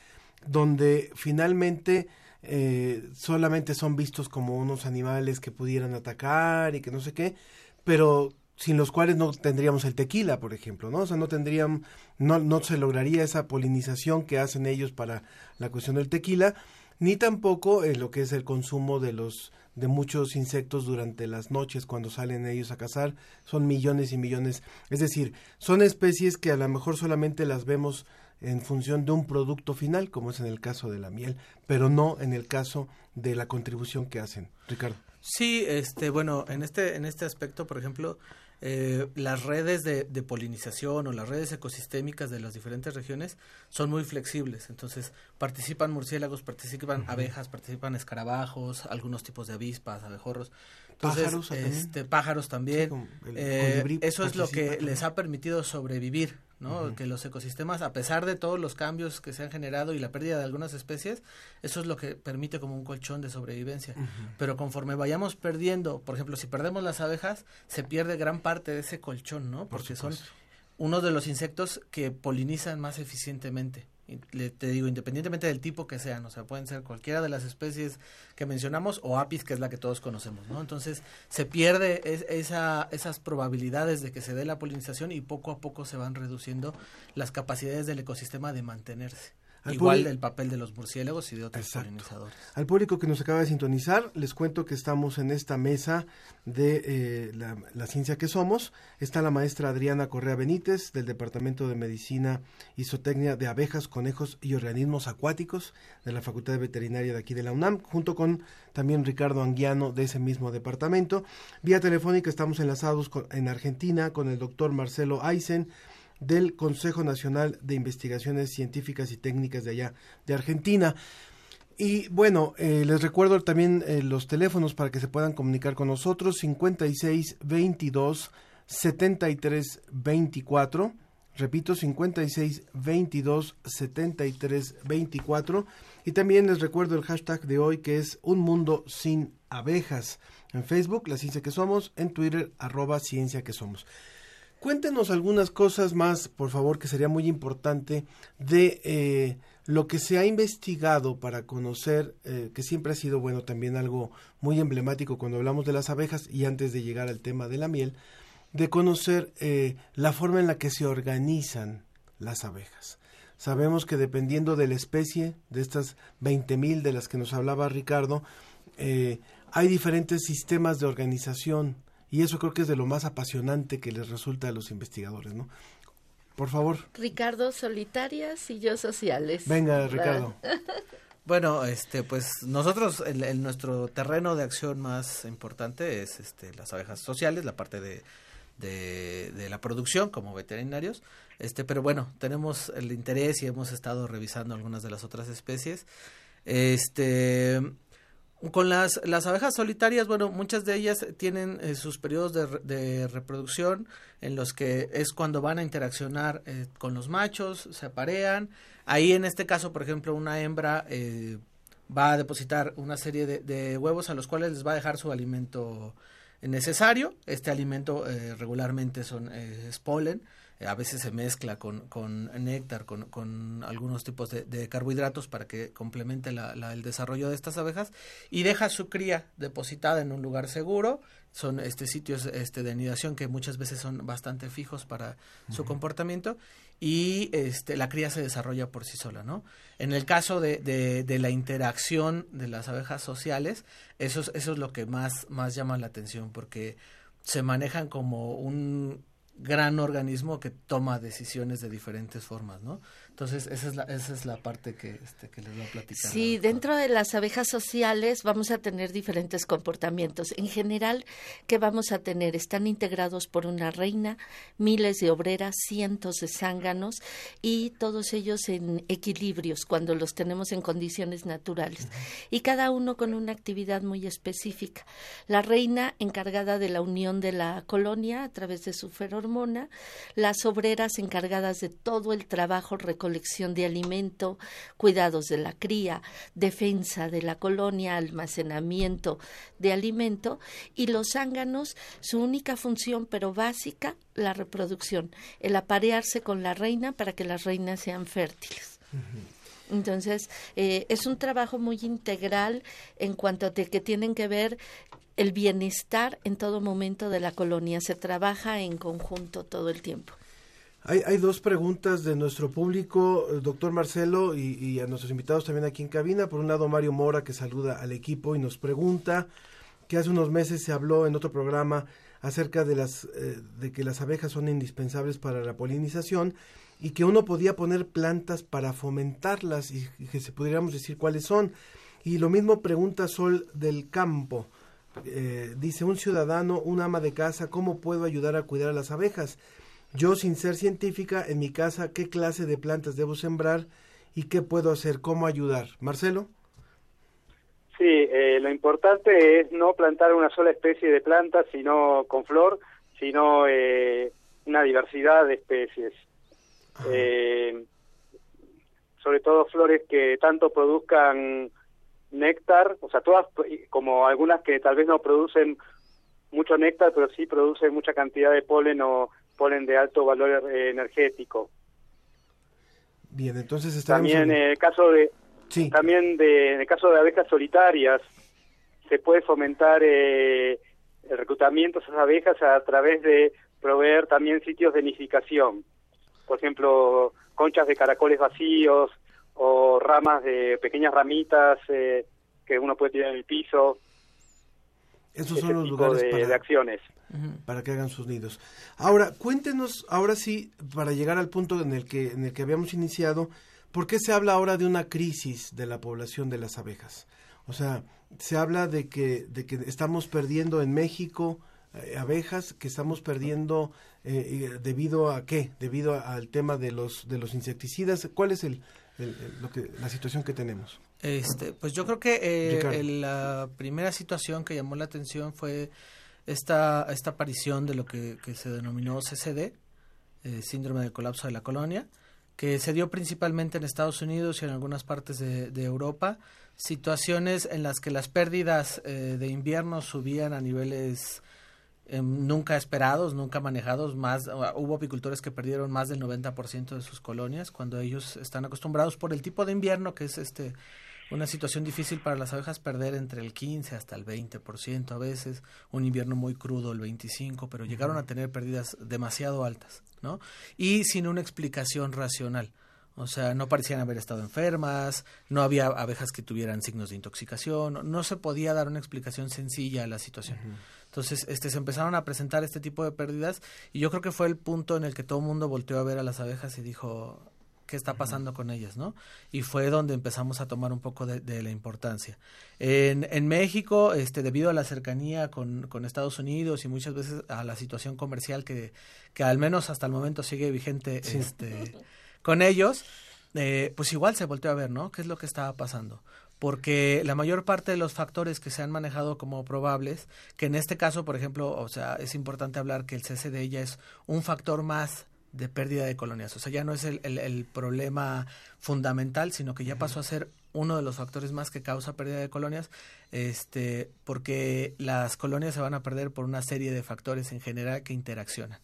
donde finalmente eh, solamente son vistos como unos animales que pudieran atacar y que no sé qué, pero sin los cuales no tendríamos el tequila, por ejemplo, ¿no? O sea, no tendrían, no, no se lograría esa polinización que hacen ellos para la cuestión del tequila, ni tampoco eh, lo que es el consumo de los de muchos insectos durante las noches cuando salen ellos a cazar, son millones y millones, es decir, son especies que a lo mejor solamente las vemos en función de un producto final, como es en el caso de la miel, pero no en el caso de la contribución que hacen. Ricardo. Sí, este, bueno, en este, en este aspecto, por ejemplo, eh, las redes de, polinización o las redes ecosistémicas de las diferentes regiones son muy flexibles. Entonces, participan murciélagos, participan abejas, participan escarabajos, algunos tipos de avispas, abejorros pájaros también. Este, pájaros también. Eh, eso es lo que les ha permitido sobrevivir, ¿no? Que los ecosistemas, a pesar de todos los cambios que se han generado y la pérdida de algunas especies, eso es lo que permite como un colchón de sobrevivencia. Pero conforme vayamos perdiendo, por ejemplo, si perdemos las abejas, se pierde gran parte de ese colchón, ¿no? Porque son uno de los insectos que polinizan más eficientemente te digo, independientemente del tipo que sean, o sea, pueden ser cualquiera de las especies que mencionamos o apis, que es la que todos conocemos, ¿no? Entonces, se pierde esa, esas probabilidades de que se dé la polinización y poco a poco se van reduciendo las capacidades del ecosistema de mantenerse. Igual el papel de los murciélagos y de otros polinizadores. Al público que nos acaba de sintonizar, les cuento que estamos en esta mesa de eh, la, ciencia que somos. Está la maestra Adriana Correa Benítez del Departamento de Medicina y Zootecnia de Abejas, Conejos y Organismos Acuáticos de la Facultad de Veterinaria de aquí de la UNAM, junto con también Ricardo Anguiano de ese mismo departamento. Vía telefónica estamos enlazados en Argentina con el doctor Marcelo Aysen del Consejo Nacional de Investigaciones Científicas y Técnicas de allá, de Argentina. Y bueno, eh, les recuerdo también eh, los teléfonos para que se puedan comunicar con nosotros, 56 22 73 24. Repito, 56 22 73 24. Y también les recuerdo el hashtag de hoy que es Un Mundo Sin Abejas. En Facebook, La Ciencia que Somos. En Twitter, arroba Ciencia que Somos. Cuéntenos algunas cosas más, por favor, que sería muy importante de eh, lo que se ha investigado para conocer, eh, que siempre ha sido, bueno, también algo muy emblemático cuando hablamos de las abejas y antes de llegar al tema de la miel, de conocer eh, la forma en la que se organizan las abejas. Sabemos que dependiendo de la especie, de estas 20.000 de las que nos hablaba Ricardo, hay diferentes sistemas de organización y eso creo que es de lo más apasionante que les resulta a los investigadores, ¿no? Por favor. Ricardo, solitarias y yo sociales. Venga, Ricardo. Bueno, este, pues nosotros, en, nuestro terreno de acción más importante es este, las abejas sociales, la parte de, de, de, la producción como veterinarios, este, pero bueno, tenemos el interés y hemos estado revisando algunas de las otras especies. Este, con las, las abejas solitarias, bueno, muchas de ellas tienen eh, sus periodos de, reproducción en los que es cuando van a interaccionar eh, con los machos, se aparean. Ahí en este caso, por ejemplo, una hembra eh, va a depositar una serie de, huevos a los cuales les va a dejar su alimento necesario. Este alimento regularmente son es polen. A veces se mezcla con, con néctar, con, con algunos tipos de, carbohidratos para que complemente la, el desarrollo de estas abejas y deja su cría depositada en un lugar seguro. Son este sitios este de anidación que muchas veces son bastante fijos para su comportamiento y este la cría se desarrolla por sí sola, ¿no? En el caso de, de, de la interacción de las abejas sociales, eso es, eso es lo que más, más llama la atención porque se manejan como un gran organismo que toma decisiones de diferentes formas, ¿no? Entonces, esa es la, esa es la parte que, este, que les voy a platicar. Sí, dentro de las abejas sociales vamos a tener diferentes comportamientos. En general, ¿qué vamos a tener? Están integrados por una reina, miles de obreras, cientos de zánganos y todos ellos en equilibrios cuando los tenemos en condiciones naturales. Y cada uno con una actividad muy específica. La reina encargada de la unión de la colonia a través de su feromona, las obreras encargadas de todo el trabajo colección de alimento, cuidados de la cría, defensa de la colonia, almacenamiento de alimento y los zánganos, su única función pero básica, la reproducción, el aparearse con la reina para que las reinas sean fértiles. Entonces, eh, es un trabajo muy integral en cuanto a que tienen que ver el bienestar en todo momento de la colonia. Se trabaja en conjunto todo el tiempo. Hay, hay dos preguntas de nuestro público, eh, doctor Marcelo, y, a nuestros invitados también aquí en cabina. Por un lado, Mario Mora, que saluda al equipo y nos pregunta que hace unos meses se habló en otro programa acerca de, las, eh, de que las abejas son indispensables para la polinización y que uno podía poner plantas para fomentarlas y, que se pudiéramos decir cuáles son. Y lo mismo pregunta Sol del Campo. Eh, dice un ciudadano, un ama de casa, ¿cómo puedo ayudar a cuidar a las abejas? Yo, sin ser científica, en mi casa, ¿qué clase de plantas debo sembrar y qué puedo hacer? ¿Cómo ayudar? Marcelo. Sí, eh, lo importante es no plantar una sola especie de plantas, sino con flor, sino eh, una diversidad de especies. Eh, sobre todo flores que tanto produzcan néctar, o sea, todas como algunas que tal vez no producen mucho néctar, pero sí producen mucha cantidad de polen o polen de alto valor eh, energético. Bien, entonces también en el caso de también de en el caso de abejas solitarias se puede fomentar eh, el reclutamiento de esas abejas a través de proveer también sitios de nidificación. Por ejemplo, conchas de caracoles vacíos o ramas de pequeñas ramitas eh, que uno puede tirar en el piso. Esos son los lugares de, acciones. Para que hagan sus nidos. Ahora, cuéntenos, ahora sí, para llegar al punto en el que, en el que habíamos iniciado, ¿por qué se habla ahora de una crisis de la población de las abejas? O sea, se habla de que, de que estamos perdiendo en México eh, abejas, que estamos perdiendo eh, debido a qué? Debido al tema de los, de los insecticidas. ¿Cuál es el, lo que, la situación que tenemos? Este, pues yo creo que eh, la primera situación que llamó la atención fue esta, esta aparición de lo que, se denominó CCD, eh, síndrome del colapso de la colonia, que se dio principalmente en Estados Unidos y en algunas partes de, Europa, situaciones en las que las pérdidas eh, de invierno subían a niveles em, nunca esperados, nunca manejados, más hubo apicultores que perdieron más del 90% de sus colonias cuando ellos están acostumbrados por el tipo de invierno que es este una situación difícil para las abejas perder entre el 15 hasta el 20% a veces, un invierno muy crudo el 25, pero llegaron a tener pérdidas demasiado altas, ¿no? Y sin una explicación racional. O sea, no parecían haber estado enfermas, no había abejas que tuvieran signos de intoxicación, no, se podía dar una explicación sencilla a la situación. Entonces, este, se empezaron a presentar este tipo de pérdidas y yo creo que fue el punto en el que todo el mundo volteó a ver a las abejas y dijo, qué está pasando con ellas, ¿no? Y fue donde empezamos a tomar un poco de, la importancia. En, en, México, este, debido a la cercanía con, con, Estados Unidos y muchas veces a la situación comercial que, que al menos hasta el momento sigue vigente este, con ellos, eh, pues igual se volteó a ver, ¿no? ¿Qué es lo que estaba pasando? porque la mayor parte de los factores que se han manejado como probables, que en este caso, por ejemplo, o sea, es importante hablar que el CCD ya es un factor más de pérdida de colonias. O sea, ya no es el, el, problema fundamental, sino que ya pasó a ser uno de los factores más que causa pérdida de colonias, este, porque las colonias se van a perder por una serie de factores en general que interaccionan.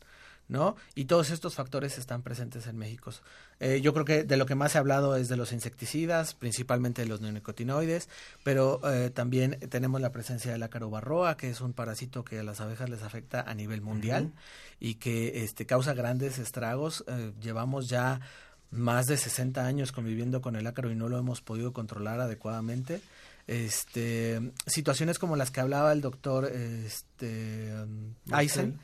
¿No? Y todos estos factores están presentes en México. Eh, yo creo que de lo que más se ha hablado es de los insecticidas, principalmente de los neonicotinoides, pero eh, también tenemos la presencia de la carobarroa, que es un parásito que a las abejas les afecta a nivel mundial y que este, causa grandes estragos. Eh, llevamos ya más de 60 años conviviendo con el ácaro y no lo hemos podido controlar adecuadamente este situaciones como las que hablaba el doctor este Eisen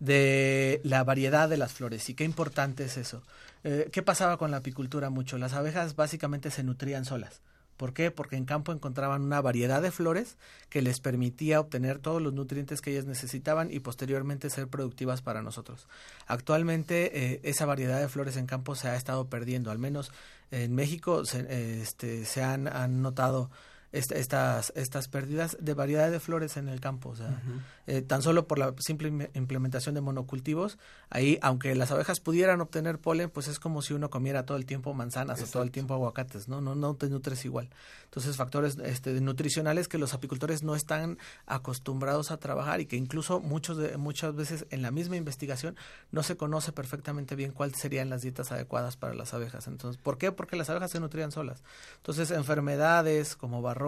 de la variedad de las flores y qué importante es eso. Eh, qué pasaba con la apicultura mucho las abejas básicamente se nutrían solas. ¿Por qué? Porque en campo encontraban una variedad de flores que les permitía obtener todos los nutrientes que ellas necesitaban y posteriormente ser productivas para nosotros. Actualmente eh, esa variedad de flores en campo se ha estado perdiendo, al menos en México se, este, se han, han notado estas, estas pérdidas de variedad de flores en el campo. O sea, eh, tan solo por la simple implementación de monocultivos, ahí, aunque las abejas pudieran obtener polen, pues es como si uno comiera todo el tiempo manzanas o todo el tiempo aguacates, ¿no? No, no te nutres igual. Entonces, factores este, nutricionales que los apicultores no están acostumbrados a trabajar y que incluso muchos de, muchas veces en la misma investigación no se conoce perfectamente bien cuáles serían las dietas adecuadas para las abejas. Entonces, ¿por qué? Porque las abejas se nutrían solas. Entonces, enfermedades como barro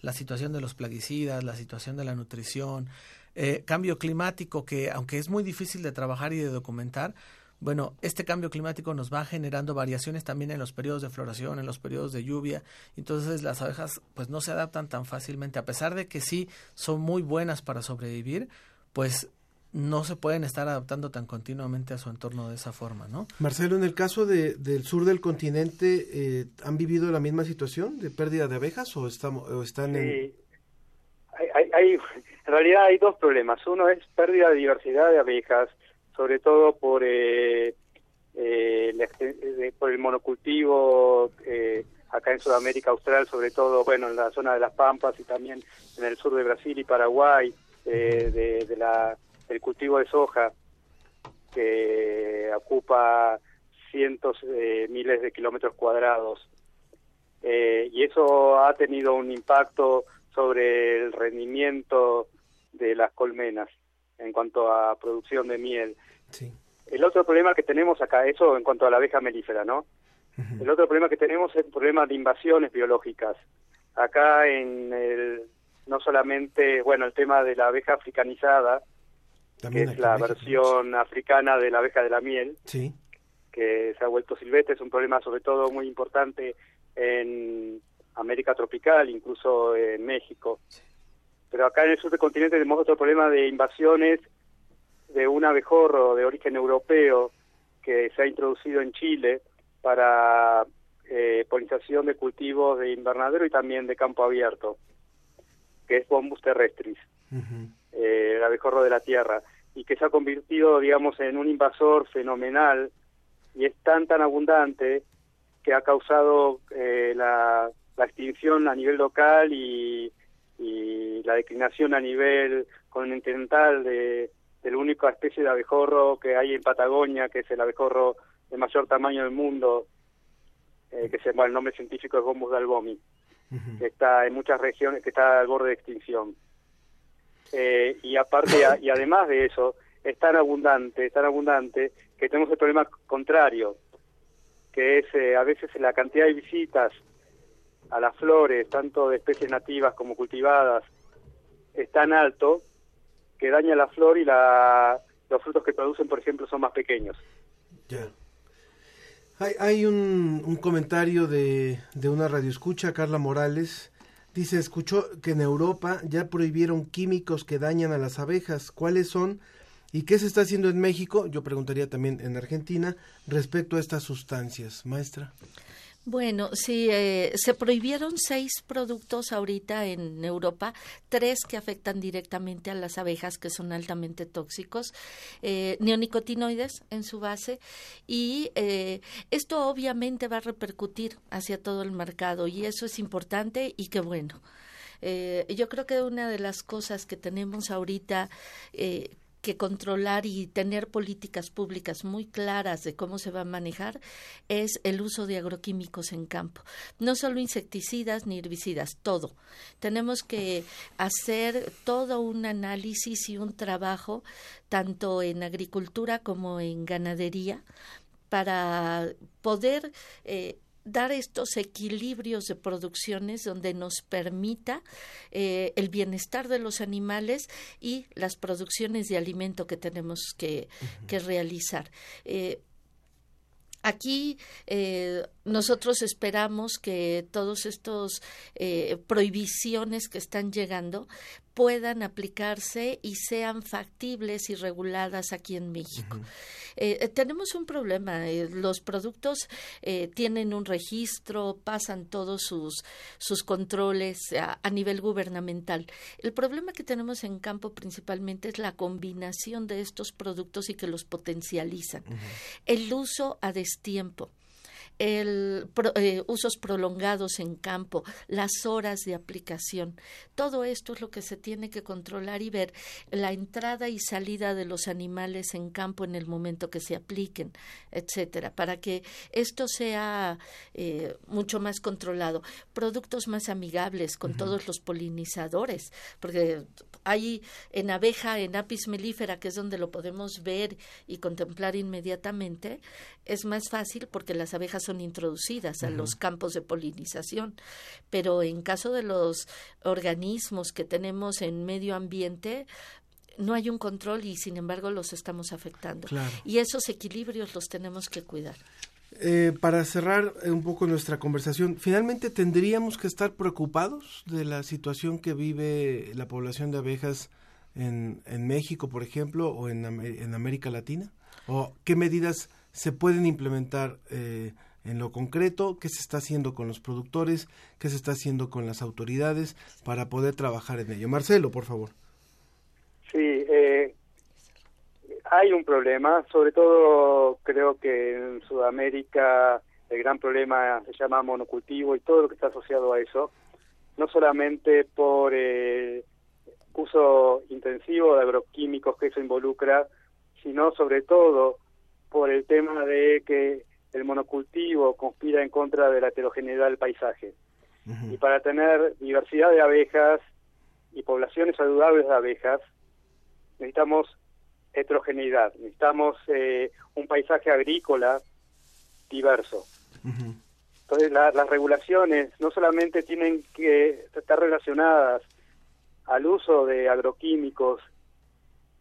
la situación de los plaguicidas, la situación de la nutrición, eh, cambio climático que aunque es muy difícil de trabajar y de documentar, bueno, este cambio climático nos va generando variaciones también en los periodos de floración, en los periodos de lluvia, entonces las abejas pues no se adaptan tan fácilmente, a pesar de que sí son muy buenas para sobrevivir, pues no se pueden estar adaptando tan continuamente a su entorno de esa forma, ¿no? Marcelo, en el caso de, del sur del continente, eh, ¿han vivido la misma situación de pérdida de abejas o, estamos, o están sí. en...? Hay, hay, en realidad hay dos problemas. Uno es pérdida de diversidad de abejas, sobre todo por, eh, eh, por el monocultivo eh, acá en Sudamérica Austral, sobre todo, bueno, en la zona de las Pampas y también en el sur de Brasil y Paraguay, eh, de, de la el cultivo de soja, que ocupa cientos de miles de kilómetros cuadrados. Eh, y eso ha tenido un impacto sobre el rendimiento de las colmenas en cuanto a producción de miel. El otro problema que tenemos acá, eso en cuanto a la abeja melífera, ¿no? El otro problema que tenemos es el problema de invasiones biológicas. Acá en el, no solamente, bueno, el tema de la abeja africanizada, que es la versión africana de la abeja de la miel, sí. que se ha vuelto silvestre, es un problema sobre todo muy importante en América tropical, incluso en México. Pero acá en el sur del continente tenemos otro problema de invasiones de un abejorro de origen europeo que se ha introducido en Chile para eh, polinización de cultivos de invernadero y también de campo abierto, que es Bombus terrestris eh, el abejorro de la tierra, y que se ha convertido, digamos, en un invasor fenomenal y es tan, tan abundante que ha causado eh, la, la, extinción a nivel local y, y, la declinación a nivel continental de, de la única especie de abejorro que hay en Patagonia, que es el abejorro de mayor tamaño del mundo, eh, que se llama el nombre científico es Bombus dalbomi, que está en muchas regiones, que está al borde de extinción. Eh, y aparte y además de eso es tan abundante, tan abundante que tenemos el problema contrario, que es eh, a veces la cantidad de visitas a las flores, tanto de especies nativas como cultivadas, es tan alto que daña la flor y la, los frutos que producen, por ejemplo, son más pequeños. Ya. Hay, hay un, un comentario de, de una radioescucha, Carla Morales, Dice, escuchó que en Europa ya prohibieron químicos que dañan a las abejas. ¿Cuáles son? ¿Y qué se está haciendo en México? Yo preguntaría también en Argentina respecto a estas sustancias. Maestra. Bueno, sí, eh, se prohibieron seis productos ahorita en Europa, tres que afectan directamente a las abejas, que son altamente tóxicos, eh, neonicotinoides en su base, y eh, esto obviamente va a repercutir hacia todo el mercado, y eso es importante y qué bueno. yo creo que una de las cosas que tenemos ahorita que controlar y tener políticas públicas muy claras de cómo se va a manejar es el uso de agroquímicos en campo. No solo insecticidas ni herbicidas, todo. Tenemos que hacer todo un análisis y un trabajo tanto en agricultura como en ganadería para poder eh, dar estos equilibrios de producciones donde nos permita eh, el bienestar de los animales y las producciones de alimento que tenemos que, realizar. Eh, aquí nosotros esperamos que todos estos prohibiciones que están llegando puedan aplicarse y sean factibles y reguladas aquí en México. Eh, eh, tenemos un problema. Eh, los productos tienen un registro, pasan todos sus, sus controles a, nivel gubernamental. El problema que tenemos en campo principalmente es la combinación de estos productos y que los potencializan. El uso a destiempo el eh, usos prolongados en campo, las horas de aplicación. Todo esto es lo que se tiene que controlar y ver la entrada y salida de los animales en campo en el momento que se apliquen, etcétera, para que esto sea eh, mucho más controlado. Productos más amigables con todos los polinizadores, porque hay en abeja, en apis melífera, que es donde lo podemos ver y contemplar inmediatamente, es más fácil porque las abejas son introducidas a los campos de polinización. Pero en caso de los organismos que tenemos en medio ambiente, no hay un control y sin embargo los estamos afectando. Y esos equilibrios los tenemos que cuidar. Eh, para cerrar un poco nuestra conversación, finalmente tendríamos que estar preocupados de la situación que vive la población de abejas en, en México, por ejemplo, o en, en, América Latina? ¿O qué medidas se pueden implementar eh, en lo concreto? ¿Qué se está haciendo con los productores? ¿Qué se está haciendo con las autoridades para poder trabajar en ello? Marcelo, por favor. Sí, eh, hay un problema, sobre todo creo que en Sudamérica el gran problema se llama monocultivo y todo lo que está asociado a eso, no solamente por el eh, uso intensivo de agroquímicos que eso involucra, sino sobre todo por el tema de que el monocultivo conspira en contra de la heterogeneidad del paisaje. Y para tener diversidad de abejas y poblaciones saludables de abejas, necesitamos heterogeneidad, necesitamos eh, un paisaje agrícola diverso. Entonces las regulaciones no solamente tienen que estar relacionadas al uso de agroquímicos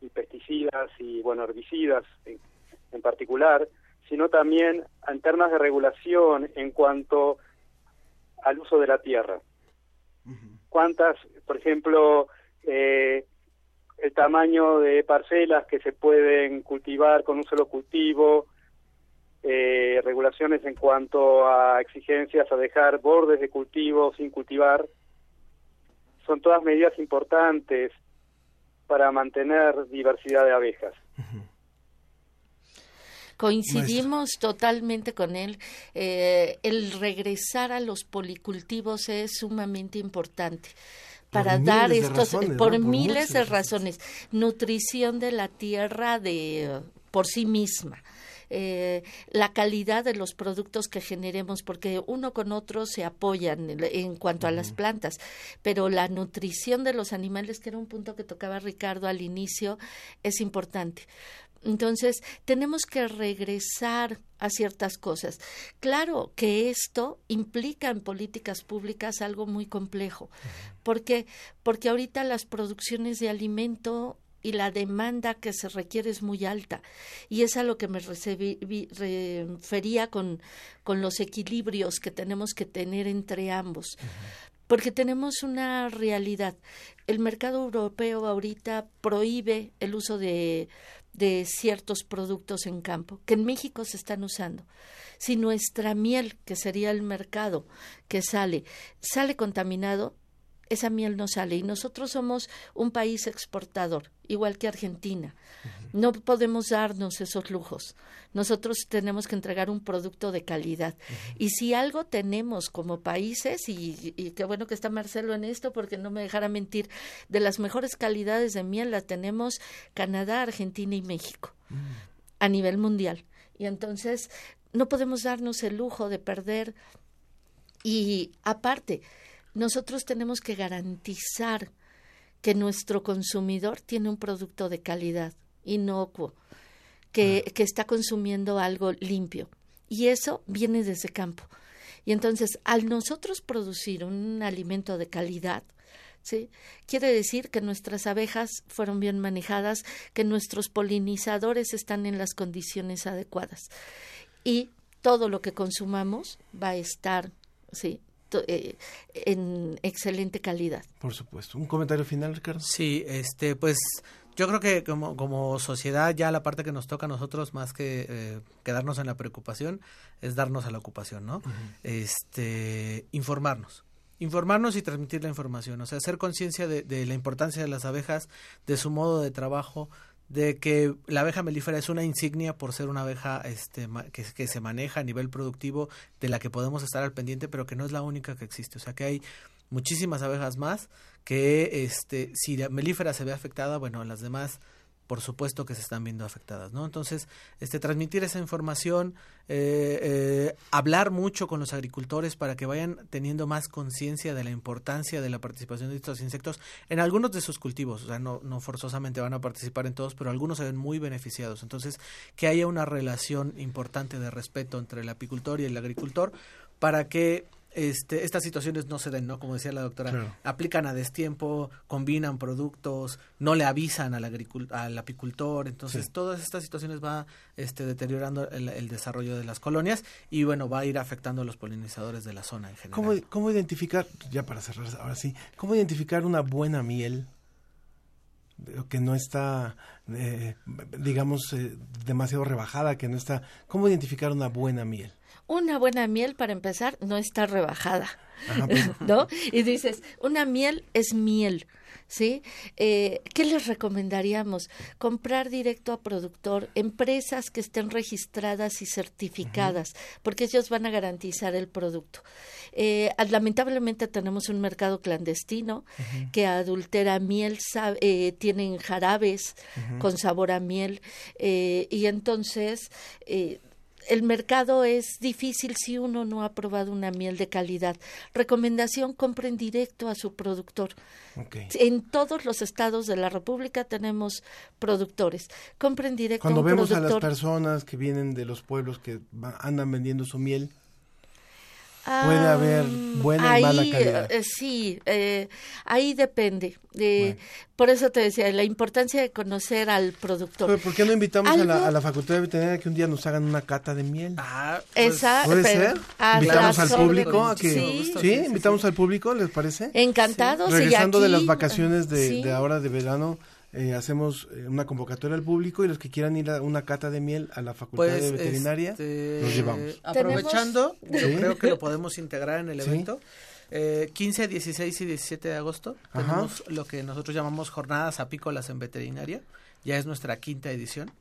y pesticidas y bueno herbicidas en, particular, sino también en términos de regulación en cuanto al uso de la tierra. ¿Cuántas, por ejemplo, eh, el tamaño de parcelas que se pueden cultivar con un solo cultivo, eh, regulaciones en cuanto a exigencias a dejar bordes de cultivo sin cultivar, son todas medidas importantes para mantener diversidad de abejas. Coincidimos totalmente con él. Eh, el regresar a los policultivos es sumamente importante para dar estos por, miles de razones. nutrición de la tierra de por sí misma. Eh, la calidad de los productos que generemos, porque uno con otro se apoyan en, cuanto a las plantas, pero la nutrición de los animales, que era un punto que tocaba Ricardo al inicio, es importante. Entonces, tenemos que regresar a ciertas cosas. Claro que esto implica en políticas públicas algo muy complejo. porque Porque ahorita las producciones de alimento y la demanda que se requiere es muy alta. Y es a lo que me refería con, con los equilibrios que tenemos que tener entre ambos. Porque tenemos una realidad. El mercado europeo ahorita prohíbe el uso de, de ciertos productos en campo, que en México se están usando. Si nuestra miel, que sería el mercado que sale, sale contaminado, esa miel no sale y nosotros somos un país exportador, igual que Argentina. No podemos darnos esos lujos. Nosotros tenemos que entregar un producto de calidad. Y si algo tenemos como países, y, y, qué bueno que está Marcelo en esto porque no me dejara mentir, de las mejores calidades de miel las tenemos Canadá, Argentina y México mm. a nivel mundial. Y entonces no podemos darnos el lujo de perder. Y aparte, nosotros tenemos que garantizar que nuestro consumidor tiene un producto de calidad, inocuo, que, que está consumiendo algo limpio. Y eso viene desde campo. Y entonces, al nosotros producir un alimento de calidad, ¿sí? Quiere decir que nuestras abejas fueron bien manejadas, que nuestros polinizadores están en las condiciones adecuadas. Y todo lo que consumamos va a estar, ¿sí? Eh, en excelente calidad. Por supuesto. ¿Un comentario final, Ricardo? Sí, este, pues yo creo que como, como sociedad ya la parte que nos toca a nosotros más que eh, quedarnos en la preocupación es darnos a la ocupación, ¿no? Este, informarnos. Informarnos y transmitir la información, o sea, hacer conciencia de, de la importancia de las abejas, de su modo de trabajo, de que la abeja melífera es una insignia por ser una abeja este, que, que, se maneja a nivel productivo, de la que podemos estar al pendiente, pero que no es la única que existe. O sea que hay muchísimas abejas más que este, si la melífera se ve afectada, bueno, las demás por supuesto que se están viendo afectadas, ¿no? Entonces, este, transmitir esa información, eh, eh, hablar mucho con los agricultores para que vayan teniendo más conciencia de la importancia de la participación de estos insectos en algunos de sus cultivos, o sea, no, no forzosamente van a participar en todos, pero algunos se ven muy beneficiados. Entonces, que haya una relación importante de respeto entre el apicultor y el agricultor para que este, estas situaciones no se den, ¿no? Como decía la doctora, aplican a destiempo, combinan productos, no le avisan al, al apicultor, entonces todas estas situaciones va este, deteriorando el, desarrollo de las colonias y bueno, va a ir afectando a los polinizadores de la zona en general. ¿Cómo, cómo identificar, ya para cerrar ahora sí, cómo identificar una buena miel? que no está, eh, digamos, eh, demasiado rebajada, que no está... ¿Cómo identificar una buena miel? Una buena miel para empezar no está rebajada, pues. ¿no? Y dices, una miel es miel, ¿sí? Eh, ¿Qué les recomendaríamos? Comprar directo a productor, empresas que estén registradas y certificadas, porque ellos van a garantizar el producto. Eh, lamentablemente tenemos un mercado clandestino que adultera miel, eh, tienen jarabes con sabor a miel, y entonces el mercado es difícil si uno no ha probado una miel de calidad. Recomendación, compren directo a su productor. En todos los estados de la República tenemos productores. Compren directo Cuando a un vemos a las personas que vienen de los pueblos que andan vendiendo su miel, Puede haber buena y mala calidad. Eh, sí, eh, ahí depende. De, Por eso te decía, la importancia de conocer al productor. ¿Por qué no invitamos a la, a la, Facultad de Veterinaria que un día nos hagan una cata de miel? Ah, pues, Esa, ¿Puede ser? ¿Invitamos al público? A que, sí, sí, invitamos al público, ¿les parece? Encantados. Regresando de las vacaciones de, de ahora de verano, eh, hacemos eh, una convocatoria al público y los que quieran ir a una cata de miel a la Facultad de pues, Veterinaria, este, los llevamos. Aprovechando, yo creo que lo podemos integrar en el evento. Eh, 15, 16 y 17 de agosto tenemos lo que nosotros llamamos jornadas apícolas en veterinaria ya es nuestra quinta edición.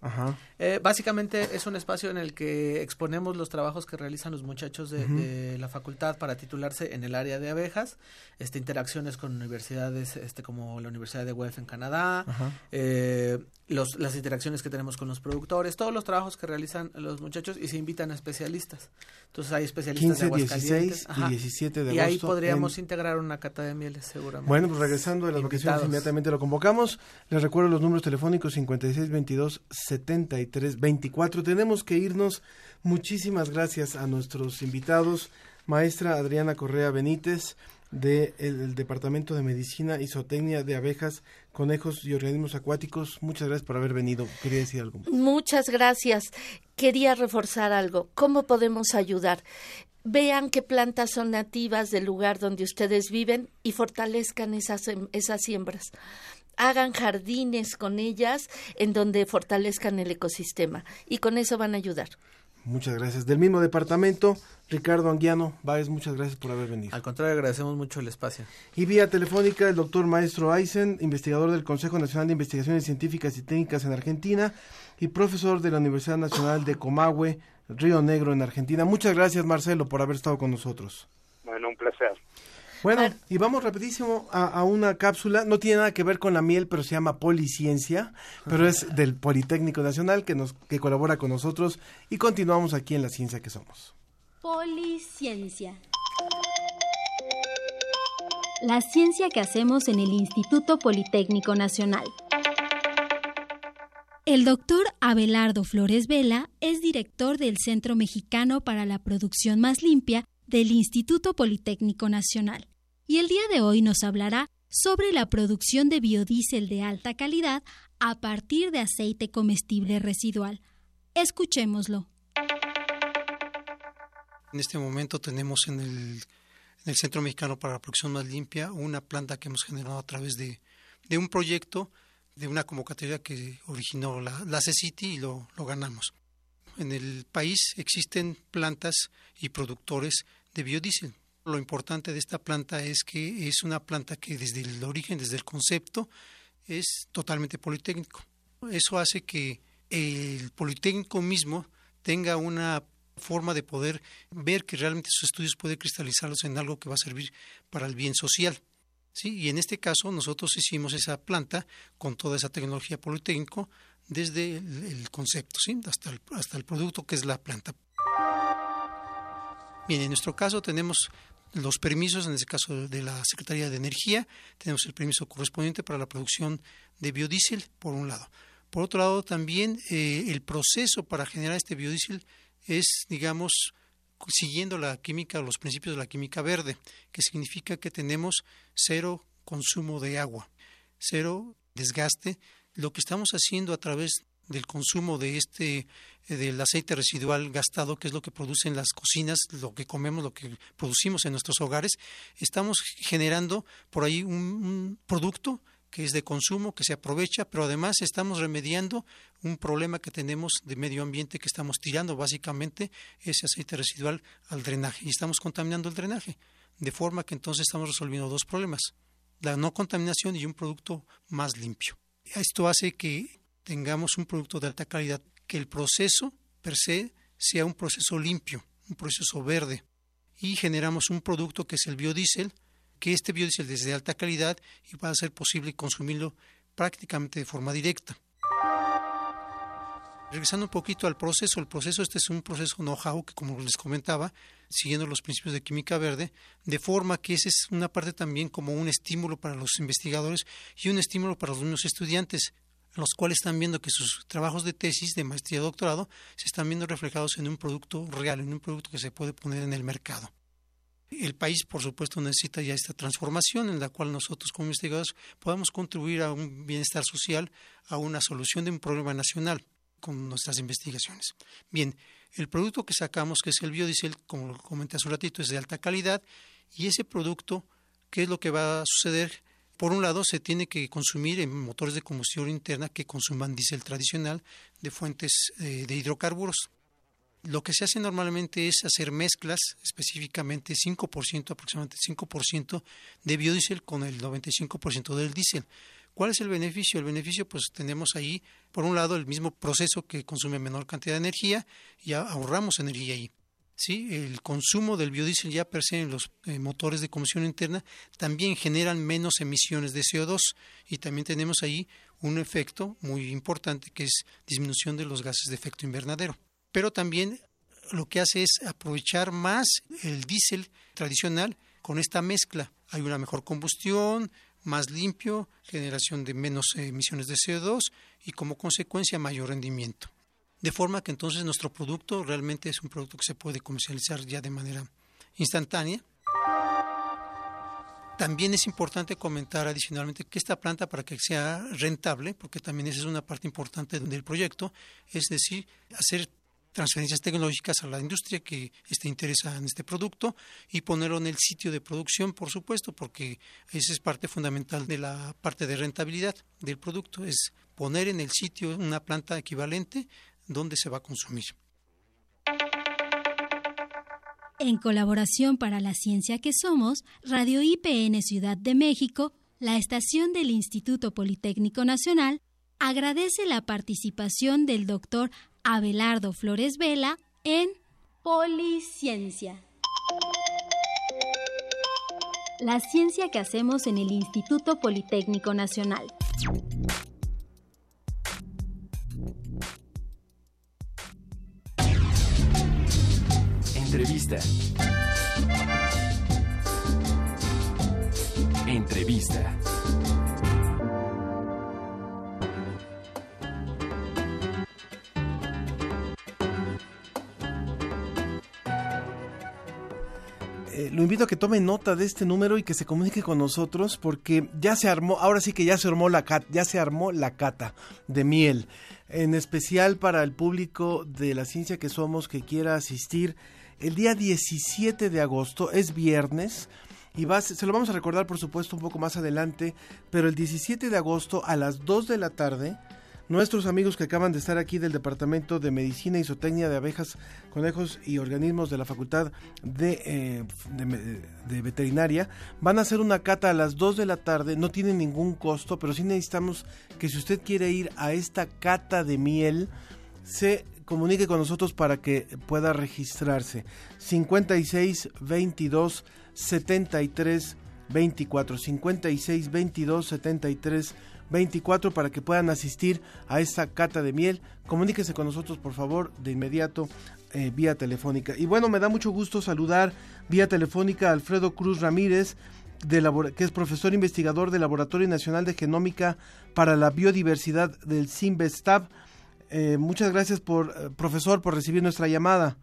Eh, básicamente es un espacio en el que exponemos los trabajos que realizan los muchachos de, la facultad para titularse en el área de abejas, este, interacciones con universidades este, como la Universidad de WEF en Canadá, eh, los, las interacciones que tenemos con los productores, todos los trabajos que realizan los muchachos y se invitan a especialistas. Entonces hay especialistas 15, de 16 y 17 de agosto. Y ahí podríamos integrar una cata de mieles seguramente. Bueno, pues regresando de las vacaciones inmediatamente lo convocamos. Les recuerdo los números telefónicos 56 22 73 24. Tenemos que irnos. Muchísimas gracias a nuestros invitados. Maestra Adriana Correa Benítez, del Departamento de Medicina y Zootecnia de Abejas, Conejos y Organismos Acuáticos. Muchas gracias por haber venido. Quería decir algo. Muchas gracias. Quería reforzar algo. ¿Cómo podemos ayudar? Vean qué plantas son nativas del lugar donde ustedes viven y fortalezcan esas, esas siembras hagan jardines con ellas en donde fortalezcan el ecosistema y con eso van a ayudar. Muchas gracias. Del mismo departamento, Ricardo Anguiano Báez, muchas gracias por haber venido. Al contrario, agradecemos mucho el espacio. Y vía telefónica, el doctor Maestro Aysen, investigador del Consejo Nacional de Investigaciones Científicas y Técnicas en Argentina y profesor de la Universidad Nacional de Comahue, Río Negro, en Argentina. Muchas gracias, Marcelo, por haber estado con nosotros. Bueno, un placer. Bueno, y vamos rapidísimo a, una cápsula. No tiene nada que ver con la miel, pero se llama Policiencia, pero es del Politécnico Nacional que nos que colabora con nosotros y continuamos aquí en la ciencia que somos. Policiencia. La ciencia que hacemos en el Instituto Politécnico Nacional. El doctor Abelardo Flores Vela es director del Centro Mexicano para la Producción Más Limpia del Instituto Politécnico Nacional y el día de hoy nos hablará sobre la producción de biodiesel de alta calidad a partir de aceite comestible residual. Escuchémoslo. En este momento tenemos en el, Centro Mexicano para la Producción Más Limpia una planta que hemos generado a través de, un proyecto, de una convocatoria que originó la, la y lo ganamos. En el país existen plantas y productores de biodiesel, lo importante de esta planta es que es una planta que desde el origen, desde el concepto, es totalmente politécnico. Eso hace que el politécnico mismo tenga una forma de poder ver que realmente sus estudios puede cristalizarlos en algo que va a servir para el bien social. ¿sí? Y en este caso nosotros hicimos esa planta con toda esa tecnología politécnico desde el, concepto ¿sí? hasta, el, hasta el producto que es la planta. Bien, en nuestro caso tenemos los permisos, en este caso de la Secretaría de Energía, tenemos el permiso correspondiente para la producción de biodiesel, por un lado. Por otro lado, también eh, el proceso para generar este biodiesel es, digamos, siguiendo la química, los principios de la química verde, que significa que tenemos cero consumo de agua, cero desgaste. Lo que estamos haciendo a través del consumo de este eh, del aceite residual gastado, que es lo que producen las cocinas, lo que comemos, lo que producimos en nuestros hogares, estamos generando por ahí un, producto que es de consumo, que se aprovecha, pero además estamos remediando un problema que tenemos de medio ambiente que estamos tirando básicamente ese aceite residual al drenaje y estamos contaminando el drenaje, de forma que entonces estamos resolviendo dos problemas, la no contaminación y un producto más limpio. Esto hace que tengamos un producto de alta calidad, que el proceso per se sea un proceso limpio, un proceso verde, y generamos un producto que es el biodiesel, que este biodiesel es de alta calidad y va a ser posible consumirlo prácticamente de forma directa. Regresando un poquito al proceso, el proceso este es un proceso know-how que como les comentaba, siguiendo los principios de química verde, de forma que esa es una parte también como un estímulo para los investigadores y un estímulo para los estudiantes los cuales están viendo que sus trabajos de tesis, de maestría y doctorado, se están viendo reflejados en un producto real, en un producto que se puede poner en el mercado. El país, por supuesto, necesita ya esta transformación en la cual nosotros como investigadores podamos contribuir a un bienestar social, a una solución de un problema nacional con nuestras investigaciones. Bien, el producto que sacamos, que es el biodiesel, como lo comenté hace un ratito, es de alta calidad y ese producto, ¿qué es lo que va a suceder? Por un lado, se tiene que consumir en motores de combustión interna que consuman diésel tradicional de fuentes eh, de hidrocarburos. Lo que se hace normalmente es hacer mezclas, específicamente 5%, aproximadamente 5% de biodiesel con el 95% del diésel. ¿Cuál es el beneficio? El beneficio, pues tenemos ahí, por un lado, el mismo proceso que consume menor cantidad de energía y ahorramos energía ahí. ¿Sí? el consumo del biodiesel ya per se en los eh, motores de combustión interna también generan menos emisiones de CO2 y también tenemos ahí un efecto muy importante que es disminución de los gases de efecto invernadero. Pero también lo que hace es aprovechar más el diésel tradicional con esta mezcla. Hay una mejor combustión, más limpio, generación de menos emisiones de CO2 y como consecuencia mayor rendimiento de forma que entonces nuestro producto realmente es un producto que se puede comercializar ya de manera instantánea. También es importante comentar adicionalmente que esta planta para que sea rentable, porque también esa es una parte importante del proyecto, es decir, hacer transferencias tecnológicas a la industria que esté interesada en este producto y ponerlo en el sitio de producción, por supuesto, porque esa es parte fundamental de la parte de rentabilidad del producto, es poner en el sitio una planta equivalente dónde se va a consumir. En colaboración para la ciencia que somos, Radio IPN Ciudad de México, la estación del Instituto Politécnico Nacional, agradece la participación del doctor Abelardo Flores Vela en Policiencia. La ciencia que hacemos en el Instituto Politécnico Nacional. Entrevista. Entrevista. Eh, lo invito a que tome nota de este número y que se comunique con nosotros porque ya se armó, ahora sí que ya se armó la cata, ya se armó la cata de miel, en especial para el público de la ciencia que somos que quiera asistir el día 17 de agosto, es viernes, y se lo vamos a recordar por supuesto un poco más adelante, pero el 17 de agosto a las 2 de la tarde, nuestros amigos que acaban de estar aquí del Departamento de Medicina y Zootecnia de Abejas, Conejos y Organismos de la Facultad de, eh, Veterinaria van a hacer una cata a las 2 de la tarde, no tiene ningún costo, pero sí necesitamos que si usted quiere ir a esta cata de miel, se comunique con nosotros para que pueda registrarse. 56 22 73 24 56 22 73 24 para que puedan asistir a esta cata de miel. Comuníquese con nosotros, por favor, de inmediato eh, vía telefónica. Y bueno, me da mucho gusto saludar vía telefónica a Alfredo Cruz Ramírez, de que es profesor investigador del Laboratorio Nacional de Genómica para la Biodiversidad del CIMBESTAB. Eh, muchas gracias, por eh, profesor, por recibir nuestra llamada.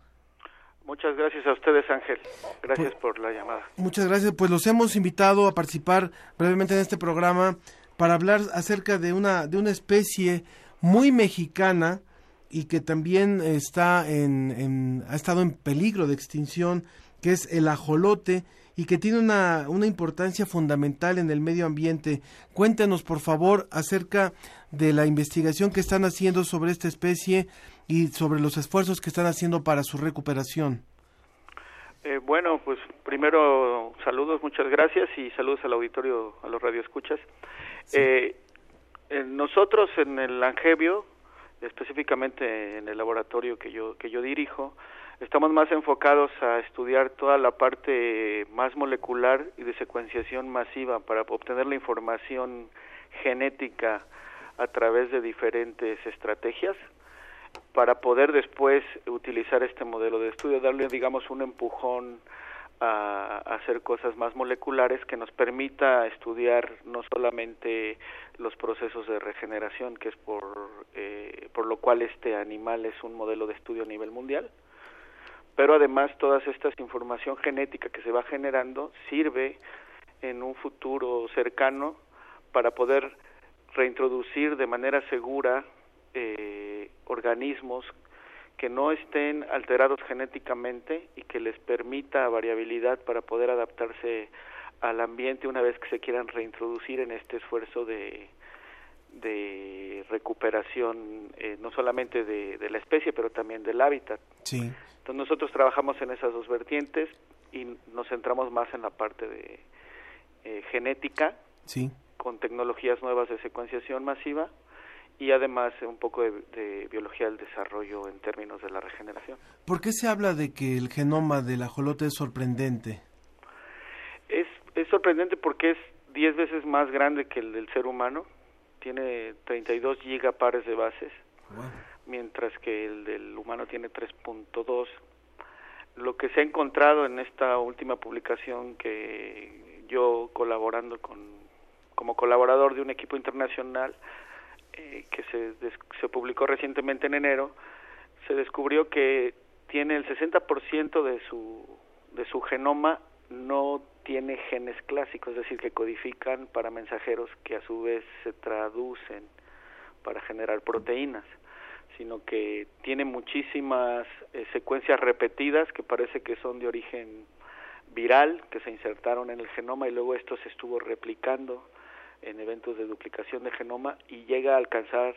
Muchas gracias a ustedes, Ángel. Gracias pues, por la llamada. Muchas gracias. Pues los hemos invitado a participar brevemente en este programa para hablar acerca de una, de una especie muy mexicana y que también está en, ha estado en peligro de extinción, que es el ajolote y que tiene una, una importancia fundamental en el medio ambiente. Cuéntanos, por favor, acerca de la investigación que están haciendo sobre esta especie y sobre los esfuerzos que están haciendo para su recuperación. Eh, bueno, pues primero saludos, muchas gracias y saludos al auditorio, a los radioescuchas. Eh, nosotros en el Angevio, específicamente en el laboratorio que yo que yo dirijo, estamos más enfocados a estudiar toda la parte más molecular y de secuenciación masiva para obtener la información genética a través de diferentes estrategias para poder después utilizar este modelo de estudio, darle, digamos, un empujón a, hacer cosas más moleculares que nos permita estudiar no solamente los procesos de regeneración, que es por, eh, por lo cual este animal es un modelo de estudio a nivel mundial, pero además toda esta información genética que se va generando sirve en un futuro cercano para poder reintroducir de manera segura eh, organismos que no estén alterados genéticamente y que les permita variabilidad para poder adaptarse al ambiente una vez que se quieran reintroducir en este esfuerzo de, de recuperación eh, no solamente de, de, la especie pero también del hábitat. Sí. Entonces nosotros trabajamos en esas dos vertientes y nos centramos más en la parte de eh, genética sí con tecnologías nuevas de secuenciación masiva y además un poco de, biología del desarrollo en términos de la regeneración. ¿Por qué se habla de que el genoma del ajolote es sorprendente? Es, es sorprendente porque es 10 veces más grande que el del ser humano, tiene 32 gigapares de bases, mientras que el del humano tiene 3.2. Lo que se ha encontrado en esta última publicación que yo colaborando con como colaborador de un equipo internacional eh, que se, se publicó recientemente en enero, se descubrió que tiene el 60% de su, de su genoma no tiene genes clásicos, es decir, que codifican para mensajeros que a su vez se traducen para generar proteínas, sino que tiene muchísimas eh, secuencias repetidas que parece que son de origen viral, que se insertaron en el genoma y luego esto se estuvo replicando en eventos de duplicación de genoma y llega a alcanzar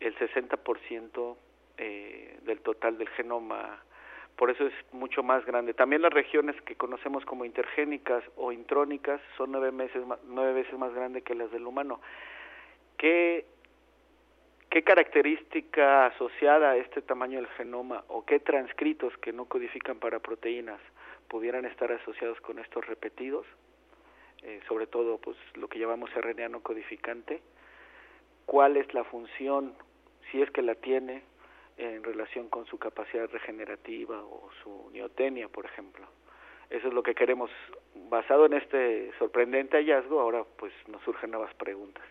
el 60% eh, del total del genoma por eso es mucho más grande. También las regiones que conocemos como intergénicas o intrónicas son nueve, meses, nueve veces más grandes que las del humano. ¿Qué, ¿Qué característica asociada a este tamaño del genoma o qué transcritos que no codifican para proteínas pudieran estar asociados con estos repetidos? Eh, sobre todo pues lo que llamamos RNA no codificante. ¿Cuál es la función, si es que la tiene, en relación con su capacidad regenerativa o su neotenia, por ejemplo. Eso es lo que queremos. Basado en este sorprendente hallazgo, ahora pues nos surgen nuevas preguntas.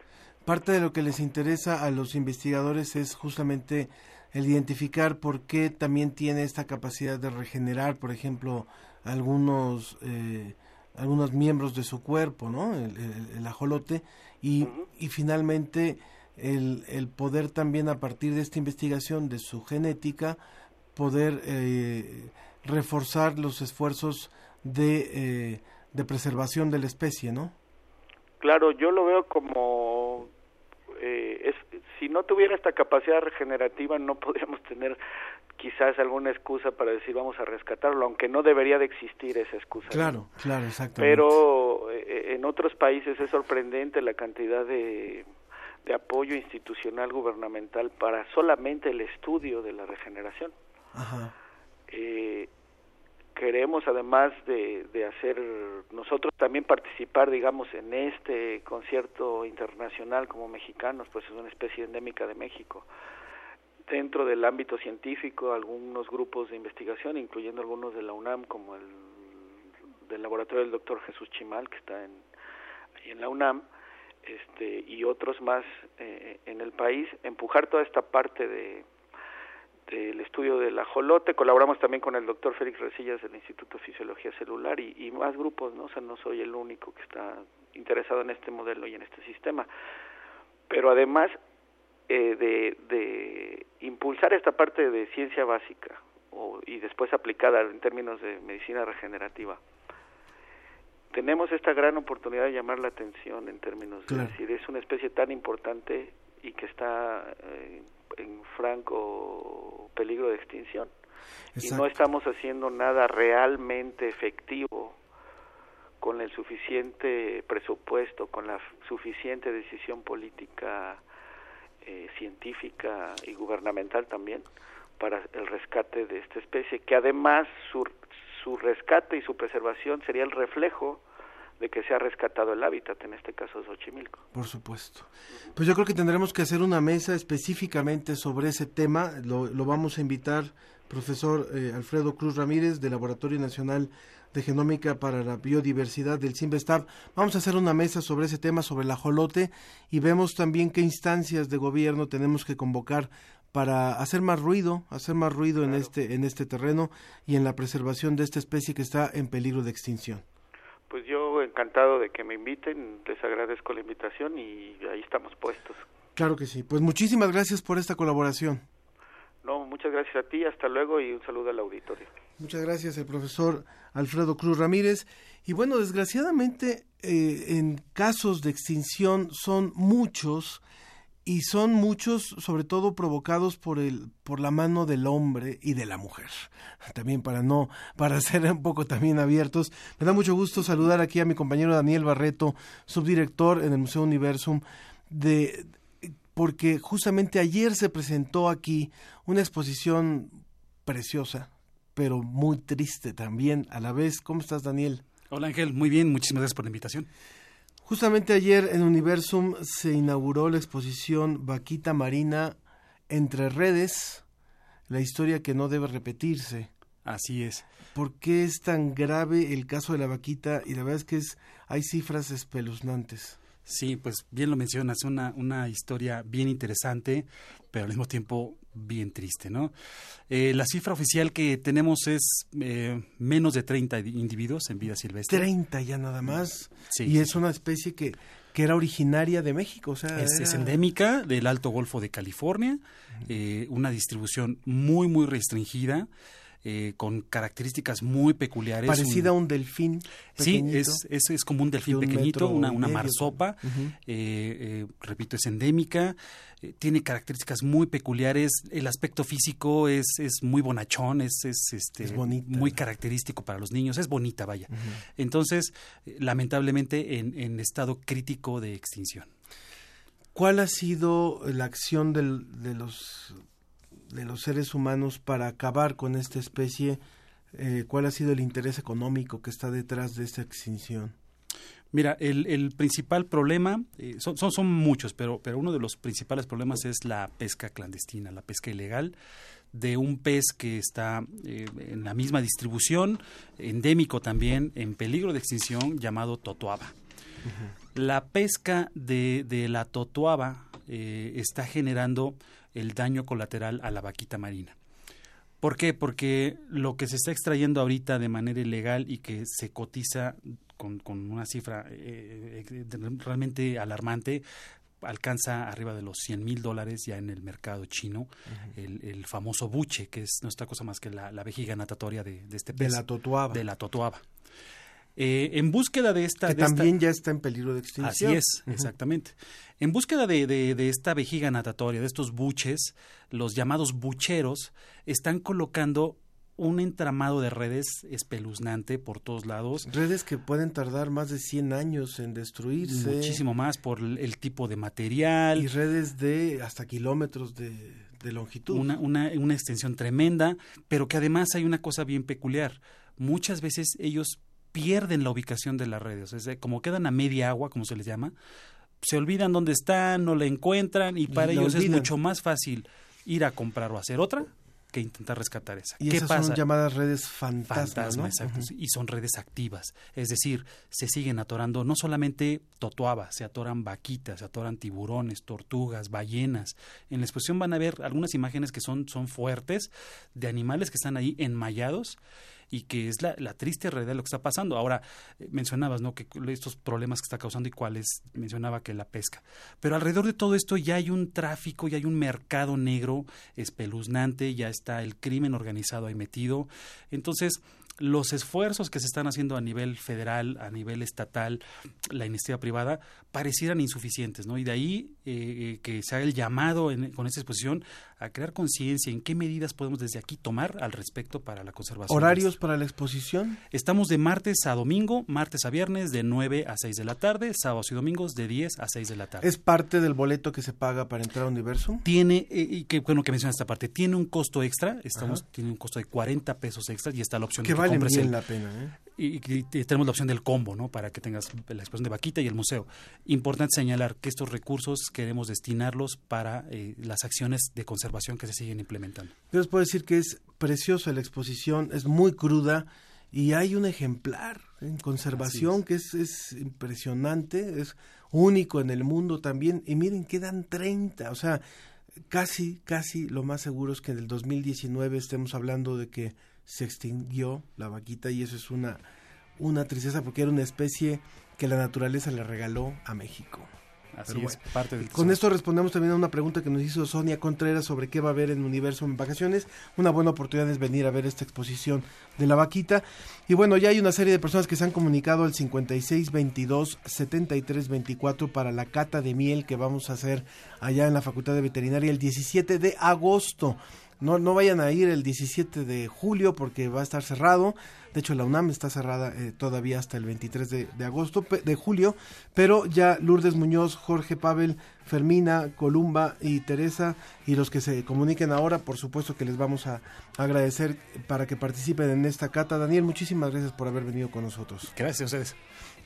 Parte de lo que les interesa a los investigadores es justamente el identificar por qué también tiene esta capacidad de regenerar, por ejemplo, algunos eh, algunos miembros de su cuerpo, ¿no? El, ajolote y, y finalmente el, el poder también a partir de esta investigación de su genética poder eh, reforzar los esfuerzos de, eh, de preservación de la especie, ¿no? Claro, yo lo veo como si no tuviera esta capacidad regenerativa no podríamos tener quizás alguna excusa para decir vamos a rescatarlo, aunque no debería de existir esa excusa. Claro, claro, exactamente. Pero en otros países es sorprendente la cantidad de de apoyo institucional gubernamental para solamente el estudio de la regeneración. Eh, queremos además de, de, hacer nosotros también participar digamos en este concierto internacional como mexicanos pues es una especie endémica de México. Dentro del ámbito científico algunos grupos de investigación incluyendo algunos de la UNAM como el del laboratorio del doctor Jesús Chimal que está en, en la UNAM este, y otros más eh, en el país, empujar toda esta parte de del estudio del ajolote, colaboramos también con el doctor Félix Resillas del Instituto de Fisiología Celular y, y, más grupos, ¿no? O sea, no soy el único que está interesado en este modelo y en este sistema. Pero además eh, de, de impulsar esta parte de ciencia básica o, y después aplicada en términos de medicina regenerativa, tenemos esta gran oportunidad de llamar la atención en términos de decir, es una especie tan importante y que está eh, en franco peligro de extinción. Y no estamos haciendo nada realmente efectivo con el suficiente presupuesto, con la suficiente decisión política, eh, científica y gubernamental también para el rescate de esta especie, que además su, su rescate y su preservación sería el reflejo de que se ha rescatado el hábitat, en este caso Xochimilco. Por supuesto. Pues yo creo que tendremos que hacer una mesa específicamente sobre ese tema. Lo, lo vamos a invitar, profesor eh, Alfredo Cruz Ramírez, del Laboratorio Nacional de Genómica para la Biodiversidad del CIMBESTAB. Vamos a hacer una mesa sobre ese tema, sobre el ajolote, y vemos también qué instancias de gobierno tenemos que convocar para hacer más ruido, hacer más ruido en este en este terreno y en la preservación de esta especie que está en peligro de extinción. Pues yo encantado de que me inviten, les agradezco la invitación y ahí estamos puestos. Claro que sí, pues muchísimas gracias por esta colaboración. No, muchas gracias a ti, hasta luego y un saludo al auditorio. Muchas gracias, el profesor Alfredo Cruz Ramírez. Y bueno, desgraciadamente eh, en casos de extinción son muchos y son muchos sobre todo provocados por el por la mano del hombre y de la mujer. También para no para ser un poco también abiertos me da mucho gusto saludar aquí a mi compañero Daniel Barreto subdirector en el Museo Universum de porque justamente ayer se presentó aquí una exposición preciosa pero muy triste también a la vez. Cómo estás Daniel Hola Ángel, muy bien, muchísimas gracias por la invitación. Justamente ayer en Universum se inauguró la exposición Vaquita Marina entre redes, la historia que no debe repetirse. Así es. ¿Por qué es tan grave el caso de la vaquita? Y la verdad es que es, hay cifras espeluznantes. Sí, pues bien lo mencionas, una, una historia bien interesante, pero al mismo tiempo bien triste, ¿no? Eh, la cifra oficial que tenemos es eh, menos de 30 individuos en vida silvestre. 30 ya nada más. Sí. Y es una especie que, que era originaria de México, o sea, es, endémica del Alto Golfo de California, eh, una distribución muy muy restringida. Eh, con características muy peculiares. Parecida a un delfín. Sí, es, es, es, como un delfín pequeñito, una, una marsopa. Eh, repito, es endémica. tiene características muy peculiares. El aspecto físico es, es muy bonachón, es, es, este, muy característico para los niños. Es bonita, vaya. Entonces, lamentablemente, en, en estado crítico de extinción. ¿Cuál ha sido la acción del, de los de los seres humanos para acabar con esta especie, eh, ¿cuál ha sido el interés económico que está detrás de esta extinción? Mira, el, el principal problema, eh, son, son, son, muchos, pero, pero uno de los principales problemas es la pesca clandestina, la pesca ilegal de un pez que está eh, en la misma distribución, endémico también, en peligro de extinción, llamado totoaba. La pesca de, de la totoaba está generando el daño colateral a la vaquita marina. ¿Por qué? Porque lo que se está extrayendo ahorita de manera ilegal y que se cotiza con, una cifra eh, eh, realmente alarmante, alcanza arriba de los 100 mil dólares ya en el mercado chino, el, famoso buche, que es no es cosa más que la, vejiga natatoria de, este pez. De la totuaba. De la totuaba. Eh, en búsqueda de esta... Que también ya está en peligro de extinción. Así es, exactamente. En búsqueda de, de, esta vejiga natatoria, de estos buches, los llamados bucheros están colocando un entramado de redes espeluznante por todos lados. Redes que pueden tardar más de 100 años en destruirse. Muchísimo más por el tipo de material. Y redes de hasta kilómetros de, de longitud. Una, una, una extensión tremenda, pero que además hay una cosa bien peculiar. Muchas veces ellos pierden la ubicación de las redes. Es como quedan a media agua, como se les llama, se olvidan dónde están, no la encuentran y para ellos es mucho más fácil ir a comprar o hacer otra que intentar rescatar esa. Y esas son llamadas redes fantasmas, Y son redes activas. Es decir, se siguen atorando no solamente totoaba, se atoran vaquitas, se atoran tiburones, tortugas, ballenas. En la exposición van a ver algunas imágenes que son, son fuertes de animales que están ahí enmayados y que es la, triste realidad de lo que está pasando. Ahora, eh, mencionabas, ¿no? Que estos problemas que está causando y cuáles, mencionaba que la pesca. Pero alrededor de todo esto ya hay un tráfico, ya hay un mercado negro espeluznante, ya está el crimen organizado ahí metido. Entonces, los esfuerzos que se están haciendo a nivel federal, a nivel estatal, la iniciativa privada, parecieran insuficientes, ¿no? Y de ahí eh, eh, que se haga el llamado con esta exposición a crear conciencia en qué medidas podemos desde aquí tomar al respecto para la conservación. ¿Horarios para la exposición? Estamos de martes a domingo, martes a viernes de 9 a 6 de la tarde, sábados y domingos de 10 a 6 de la tarde. ¿Es parte del boleto que se paga para entrar a Universo? Tiene, eh, y qué bueno que menciona esta parte, tiene un costo extra, estamos, tiene un costo de 40 pesos extra y está la opción de que vale bien la pena, ¿eh? y, tenemos la opción del combo, ¿no? Para que tengas la exposición de vaquita y el museo. Importante señalar que estos recursos queremos destinarlos para eh, las acciones de conservación que se siguen implementando. Yo les puedo decir que es preciosa la exposición, es muy cruda y hay un ejemplar en conservación que es, es impresionante, es único en el mundo también. Y miren, quedan 30, o sea, casi, casi lo más seguro es que en el 2019 estemos hablando de que se extinguió la vaquita y eso es una, una tristeza porque era una especie que la naturaleza le regaló a México. Así es, parte del Con esto respondemos también a una pregunta que nos hizo Sonia Contreras sobre qué va a haber en Universo en vacaciones. Una buena oportunidad es venir a ver esta exposición de la vaquita. Y bueno, ya hay una serie de personas que se han comunicado al 5622-7324 para la cata de miel que vamos a hacer allá en la Facultad de Veterinaria el 17 de agosto. No, no vayan a ir el 17 de julio porque va a estar cerrado. De hecho, la UNAM está cerrada eh, todavía hasta el 23 de, agosto, de julio. Pero ya Lourdes Muñoz, Jorge Pavel, Fermina, Columba y Teresa y los que se comuniquen ahora, por supuesto que les vamos a agradecer para que participen en esta cata. Daniel, muchísimas gracias por haber venido con nosotros. Gracias a ustedes.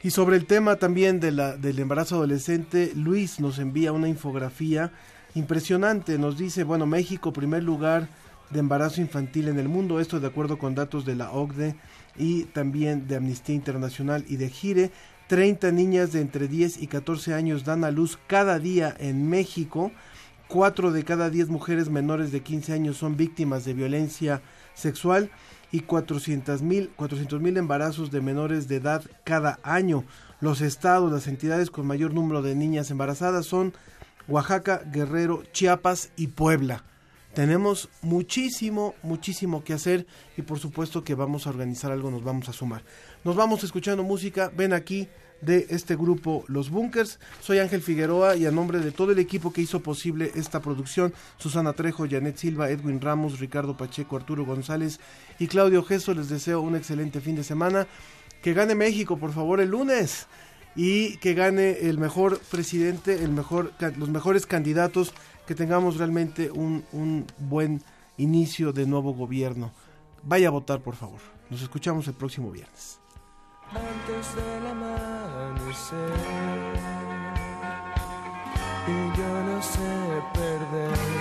Y sobre el tema también de la, del embarazo adolescente, Luis nos envía una infografía impresionante. Nos dice, bueno, México, primer lugar de embarazo infantil en el mundo, esto de acuerdo con datos de la OCDE y también de Amnistía Internacional y de Gire. 30 niñas de entre 10 y 14 años dan a luz cada día en México. 4 de cada 10 mujeres menores de 15 años son víctimas de violencia sexual y 400 mil 400, embarazos de menores de edad cada año. Los estados, las entidades con mayor número de niñas embarazadas son Oaxaca, Guerrero, Chiapas y Puebla. tenemos muchísimo, muchísimo que hacer y por supuesto que vamos a organizar algo, nos vamos a sumar. Nos vamos escuchando música, ven aquí de este grupo Los Bunkers. Soy Ángel Figueroa y a nombre de todo el equipo que hizo posible esta producción, Susana Trejo, Janet Silva, Edwin Ramos, Ricardo Pacheco, Arturo González y Claudio Gesso, les deseo un excelente fin de semana. Que gane México, por favor, el lunes y que gane el mejor presidente, el mejor, los mejores candidatos, que tengamos realmente un, un buen inicio de nuevo gobierno. Vaya a votar, por favor. Nos escuchamos el próximo viernes. Antes del amanecer, y yo no sé perder.